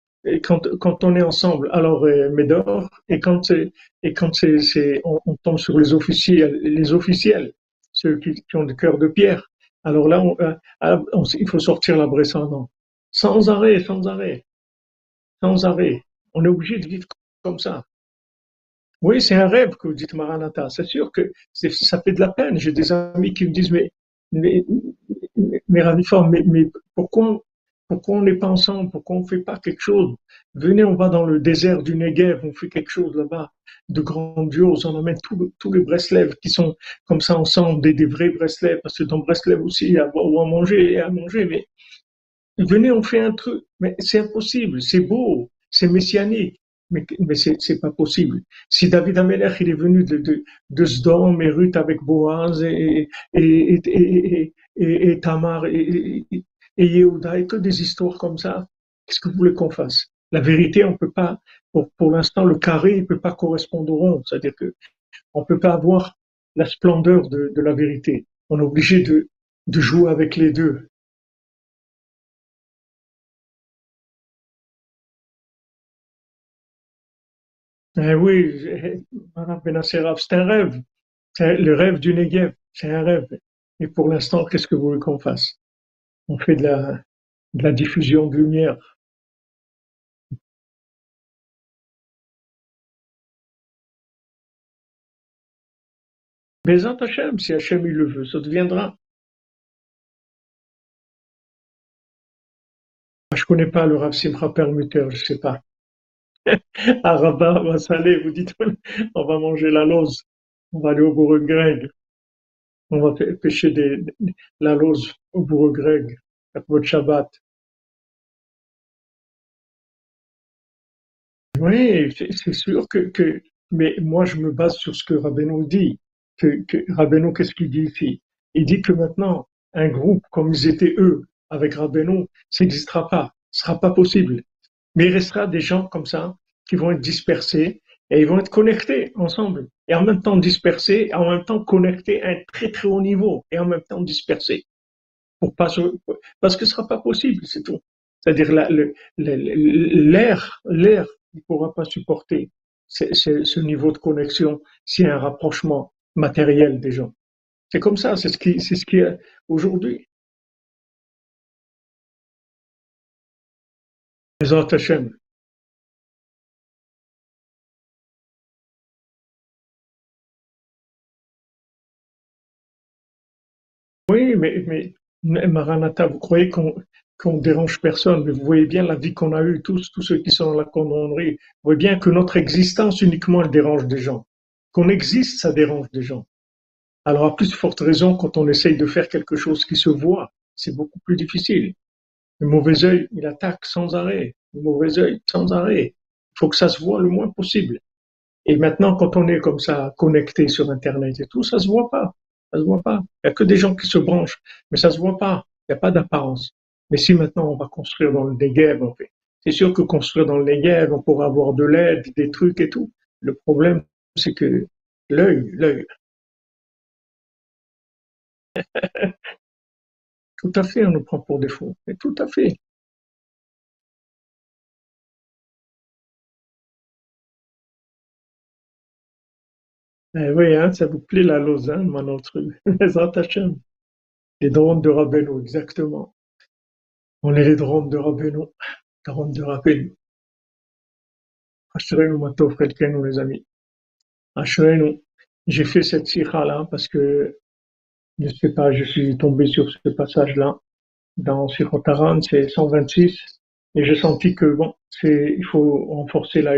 quand, quand on est ensemble, alors euh, Médor, et quand et quand c'est, c'est on, tombe sur les officiels, les officiels, ceux qui, ont le cœur de pierre, alors là, euh, ah, il faut sortir la dents. Sans arrêt, sans arrêt. Sans arrêt. On est obligé de vivre comme ça. Oui, c'est un rêve que vous dites Maranatha. C'est sûr que ça fait de la peine. J'ai des amis qui me disent, mais, mais, mais, mais, pourquoi pourquoi on n'est pas ensemble Pourquoi on ne fait pas quelque chose Venez, on va dans le désert du Negev, on fait quelque chose là-bas de grandiose. On emmène tous les Breslev qui sont comme ça ensemble, des, des vrais Breslev, parce que dans Breslev aussi, il y a à manger et à manger. Mais venez, on fait un truc. Mais c'est impossible. C'est beau, c'est messianique. Mais, mais c'est pas possible. Si David Ameler, il est venu de, de, de et Ruth avec Boaz et, et, et, et, et Tamar et, et Yehuda et que des histoires comme ça. Qu'est-ce que vous voulez qu'on fasse? La vérité, on peut pas, pour, pour l'instant, le carré, il peut pas correspondre au rond. C'est-à-dire que on peut pas avoir la splendeur de, de la vérité. On est obligé de, de jouer avec les deux. Eh oui, Madame Benacerraf, c'est un rêve. C'est le rêve du Negev, c'est un rêve. Et pour l'instant, qu'est-ce que vous voulez qu'on fasse? On fait de la, de la diffusion de lumière. Bézant Hachem, si Hachem il le veut, ça deviendra. Je connais pas le Rav Simcha permuteur, je sais pas. À Rabat, va saler, vous dites, on va manger la lose, on va aller au bourg grec, on va pêcher la lose au bourg grec, avec votre Shabbat. Oui, c'est sûr que, mais moi je me base sur ce que Rabbeinu dit. Que, qu'est-ce qu'il dit ici? Il dit que maintenant, un groupe comme ils étaient eux, avec Rabbeinu, ça n'existera pas, ce sera pas possible. Mais il restera des gens comme ça qui vont être dispersés et ils vont être connectés ensemble. Et en même temps dispersés, et en même temps connectés à un très très haut niveau, et en même temps dispersés. Pour pas, parce que ce sera pas possible, c'est tout. C'est-à-dire l'air, l'air ne pourra pas supporter ce niveau de connexion s'il y a un rapprochement matériel des gens. C'est comme ça, c'est ce qui, c'est ce qui est Oui, mais, mais Maranatha, vous croyez qu'on qu'on dérange personne, mais vous voyez bien la vie qu'on a eue, tous, tous ceux qui sont dans la commanderie, vous voyez bien que notre existence uniquement, elle dérange des gens. Qu'on existe, ça dérange des gens. Alors, à plus forte raison, quand on essaye de faire quelque chose qui se voit, c'est beaucoup plus difficile. Le mauvais œil, il attaque sans arrêt. Le mauvais œil, sans arrêt. Il faut que ça se voit le moins possible. Et maintenant, quand on est comme ça, connecté sur Internet et tout, ça se voit pas. Ça se voit pas. Il y a que des gens qui se branchent, mais ça se voit pas. Il n'y a pas d'apparence. Mais si maintenant on va construire dans le Negev, en fait, c'est sûr que construire dans le Negev, on pourra avoir de l'aide, des trucs et tout. Le problème, c'est que l'œil, l'œil. tout à fait, on nous prend pour défaut. Mais tout à fait. Eh oui, hein, ça vous plaît la Lausanne, mon autre. Les Hachem. Les drones de Rabbeinu, exactement. On est les drones de Rabbeinu. Drones de Rabbeinu. Ashrenu Matov nous les amis. Ashrenu. J'ai fait cette sikha là parce que, je sais pas, je suis tombé sur ce passage-là. Dans Sikhotaran, c'est 126. Et j'ai senti que, bon, c'est, il faut renforcer la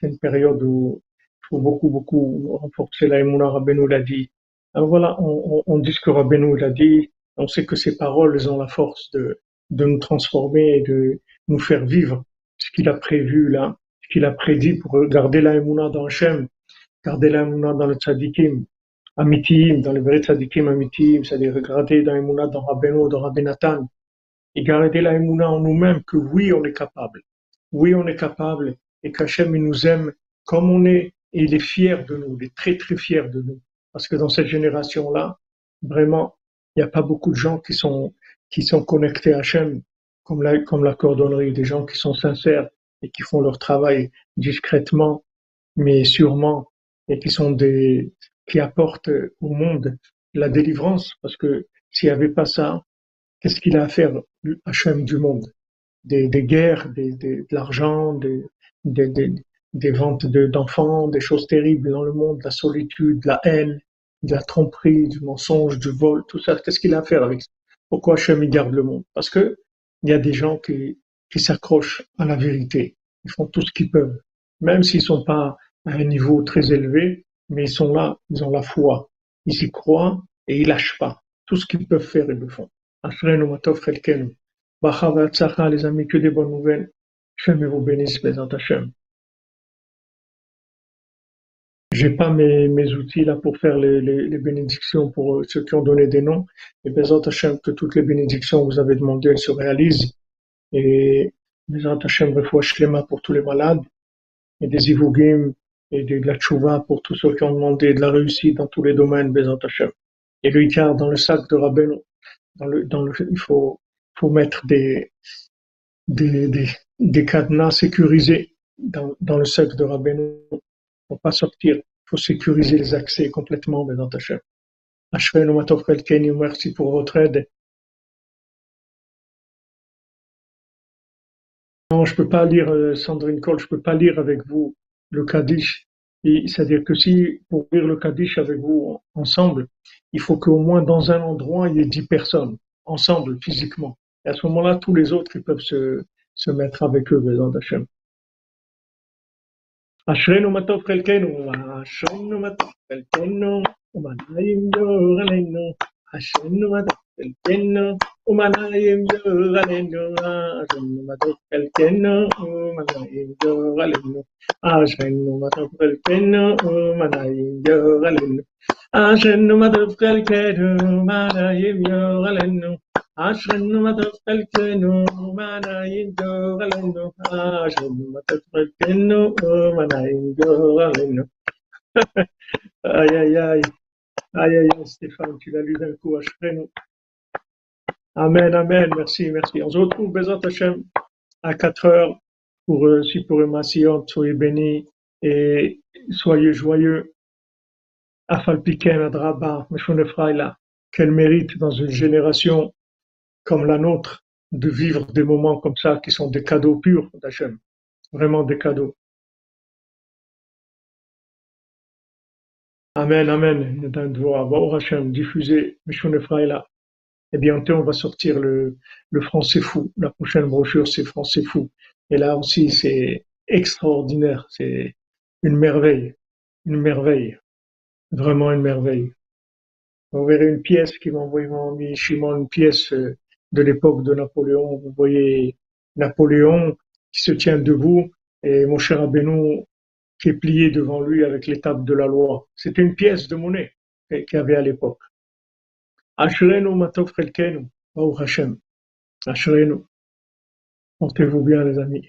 C'est une période où faut beaucoup, beaucoup renforcer la Emouna, Rabbeinu l'a dit. Alors voilà, on, on, dit ce que Rabbeinu l'a dit, on sait que ces paroles ont la force de, de nous transformer et de nous faire vivre ce qu'il a prévu là, ce qu'il a prédit pour garder la Emouna dans Hachem, garder la Emouna dans le Tzadikim, Amitim, dans le vrai Tzadikim Amitim, c'est-à-dire garder la Emouna dans Rabbeinu, dans Rabbenatan, et garder la Emouna en nous-mêmes que oui, on est capable. Oui, on est capable et qu'Hachem nous aime comme on est et il est fier de nous, il est très très fier de nous. Parce que dans cette génération-là, vraiment, il n'y a pas beaucoup de gens qui sont, qui sont connectés à Hachem, comme la, comme la cordonnerie, des gens qui sont sincères et qui font leur travail discrètement, mais sûrement, et qui sont des, qui apportent au monde la délivrance, parce que s'il n'y avait pas ça, qu'est-ce qu'il a à faire, Hachem du monde? Des, des guerres, des, des, de l'argent, des, des, des, ventes d'enfants, des choses terribles dans le monde, la solitude, la haine, de la tromperie, du mensonge, du vol, tout ça. Qu'est-ce qu'il a à faire avec ça? Pourquoi Hachem garde le monde? Parce que il y a des gens qui, qui s'accrochent à la vérité. Ils font tout ce qu'ils peuvent, même s'ils sont pas à un niveau très élevé, mais ils sont là, ils ont la foi, ils y croient et ils lâchent pas. Tout ce qu'ils peuvent faire, ils le font. les amis, que des bonnes nouvelles. Je vous bénisse, mes Hachem. J'ai pas mes, mes outils là pour faire les, les, bénédictions pour euh, ceux qui ont donné des noms. Et Bezat Hashem, que toutes les bénédictions que vous avez demandées, elles se réalisent. Et Bezat Hashem, Shlema pour tous les malades. Et des Ivugim et de la Tchouva pour tous ceux qui ont demandé de la réussite dans tous les domaines, Bezat Hashem. et le Icar dans le sac de Rabbeinu. Dans le, dans le, il faut, faut mettre des, des, des, des cadenas sécurisés dans, dans le sac de Rabbeinu pour pas sortir. Il faut sécuriser les accès complètement, Bézant Hachem. Ashreinu Matov Kelkeni, merci pour votre aide. Non, je peux pas lire, euh, Sandrine Cole, je peux pas lire avec vous le Kaddish. C'est-à-dire que si, pour lire le Kaddish avec vous ensemble, il faut qu'au moins dans un endroit, il y ait dix personnes, ensemble, physiquement. Et à ce moment-là, tous les autres, ils peuvent se, se mettre avec eux, Bézant Hachem. אשרינו מה טוב חלקנו, אשרינו מה טוב חלקנו, ומה ימדור עלינו, אשרינו מה טוב quelqu'un, Umanaim Joralenu, Ashenu Matok quelqu'un, Umanaim Joralenu, Ashenu Matok quelqu'un, Umanaim Joralenu, Ashenu Matok quelqu'un, Umanaim Joralenu, Ashenu Matok quelqu'un, Umanaim Joralenu, Ashenu Matok quelqu'un, Umanaim Joralenu. Aïe aïe aïe. Aïe aïe aïe Stéphane, tu l'as lu d'un coup à Amen, amen, merci, merci. On se retrouve, Bezat Hashem, à 4 heures pour euh, Sipur Sion. Soyez bénis et soyez joyeux. Afalpiken, Adraba, Meshonefraïla. Quel mérite dans une génération comme la nôtre de vivre des moments comme ça qui sont des cadeaux purs d'Hachem. Vraiment des cadeaux. Amen, amen. Hachem, diffuser là. Et bientôt, on va sortir le, le français fou. La prochaine brochure, c'est français fou. Et là aussi, c'est extraordinaire. C'est une merveille. Une merveille. Vraiment une merveille. Vous verrez une pièce qui m'a envoyé mon ami Shimon, une pièce euh, de l'époque de Napoléon. Vous voyez Napoléon qui se tient debout et mon cher Abénou qui est plié devant lui avec l'étape de la loi. C'était une pièce de monnaie qu'il y avait à l'époque. Ashrenu matov chelkenu, Hashem. Ashrenu. Portez-vous bien les amis.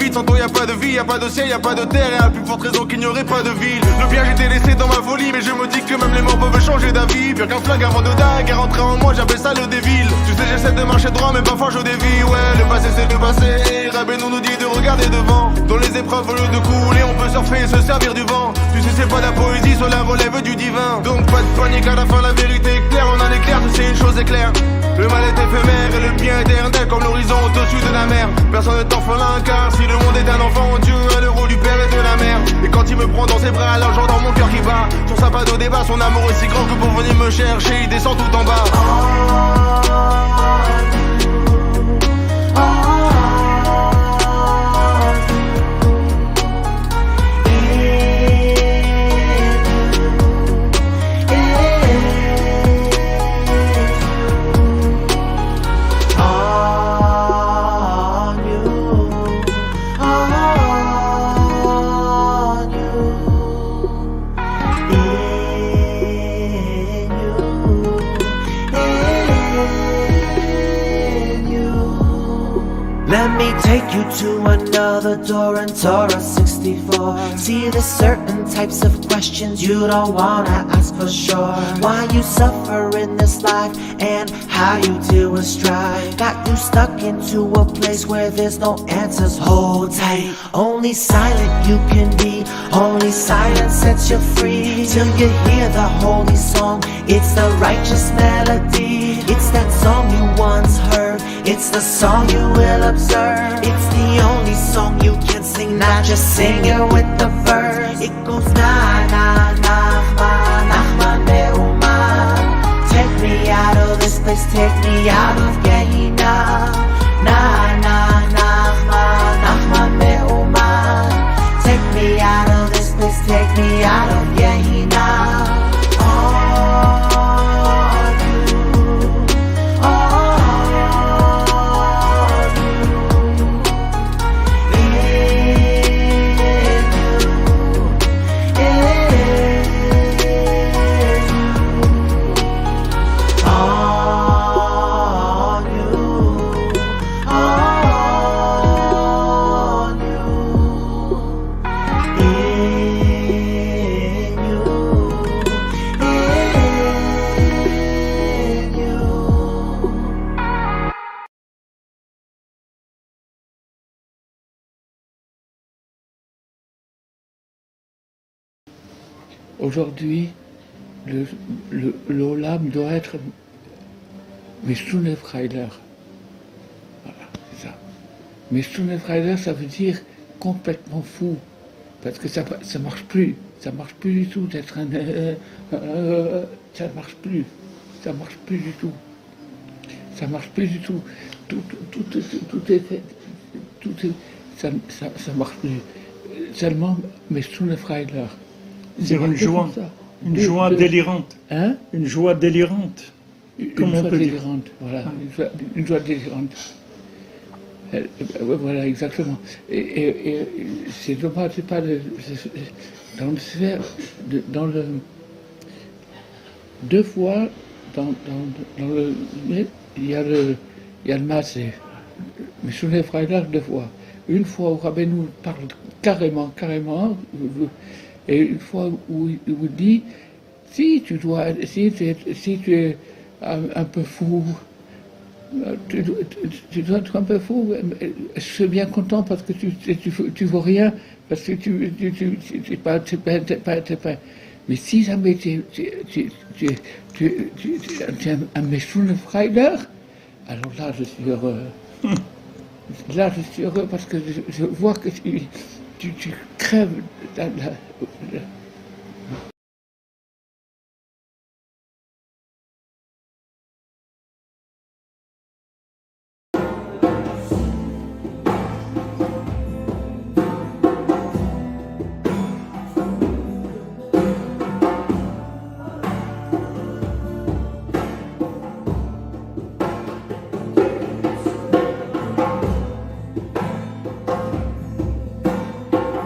Y a pas de pas de vie, y a pas de ciel, y a pas de terre, et à plus forte raison qu'il n'y aurait pas de ville. Le bien j'étais laissé dans ma folie, mais je me dis que même les morts peuvent changer d'avis. Pire qu'un flingue avant de dingue, à rentrer en moi, j'appelle ça le dévil. Tu sais, j'essaie de marcher droit, mais parfois je dévie, ouais, le passé c'est le passé. Rabbeinu nous dit de regarder devant. Dans les épreuves, au lieu de couler, on peut surfer et se servir du vent. Tu sais, c'est pas la poésie, cela relève du divin. Donc pas de panique, à la fin la vérité est claire, on a l'éclair, sais, une chose est claire. Le mal est éphémère et le bien éternel comme l'horizon au-dessus de la mer. Personne ne t'en fera un car si le monde est un enfant, A le rôle du père et de la mère. Et quand il me prend dans ses bras, alors j'entends mon cœur qui bat. Sur sa pas de débat, son amour est si grand que pour venir me chercher, il descend tout en bas. Take you to another door in Torah 64. See the certain types of questions you don't wanna ask for sure. Why you suffer in this life and how you deal with strife. Got you stuck into a place where there's no answers. Hold tight. Only silent you can be. Only silence sets you free. Till you hear the holy song. It's the righteous melody. It's that song you once heard. It's the song you will observe. It's the only song you can sing, not just sing it with the verse. It goes na na Nachman, Nachman Me'uman. Take me out of this place, take me out of Gehenna. Na na Nachman, Nachman Me'uman. Take me out of this place, take me out of Gehenna. Aujourd'hui, le, le, doit être Meshunefreiler. Voilà, c'est ça. Ça veut dire complètement fou. Parce que ça ça marche plus. Ça marche plus du tout d'être un. euh, euh, ça marche plus. Ça marche plus du tout. Ça marche plus du tout. Tout, tout, tout, tout, est fait. Tout est, ça, ça, ça marche plus. Seulement Meshunefreiler. Dire une joie, une De- joie de- délirante, Hein une joie délirante. Une on joie peut dire délirante, voilà, une joie, une joie délirante. Euh, euh, voilà, exactement. Et, et- et c'est dommage, c'est pas le, c'est- dans le sphère, de- dans le, deux fois dans, dans, dans le, il y a le, il y a le massé. mais sur les frères deux fois. Une fois où Rabbi nous parle carrément, carrément, et une fois où il vous dit, si tu dois, si tu es, si tu es un, un peu fou, tu, dois- tu- tu dois être un peu fou. Je suis bien content parce que tu, tu, tu, tu vaux rien, parce que tu, tu, tu, tu, pas, pas, pas, pas- Mais si jamais tu, tu, tu, tu, tu, tu, tu- tu es un, un méchant Freiler, alors là je suis heureux. Là je suis heureux parce que je, je vois que tu, tu, tu crèves la- la-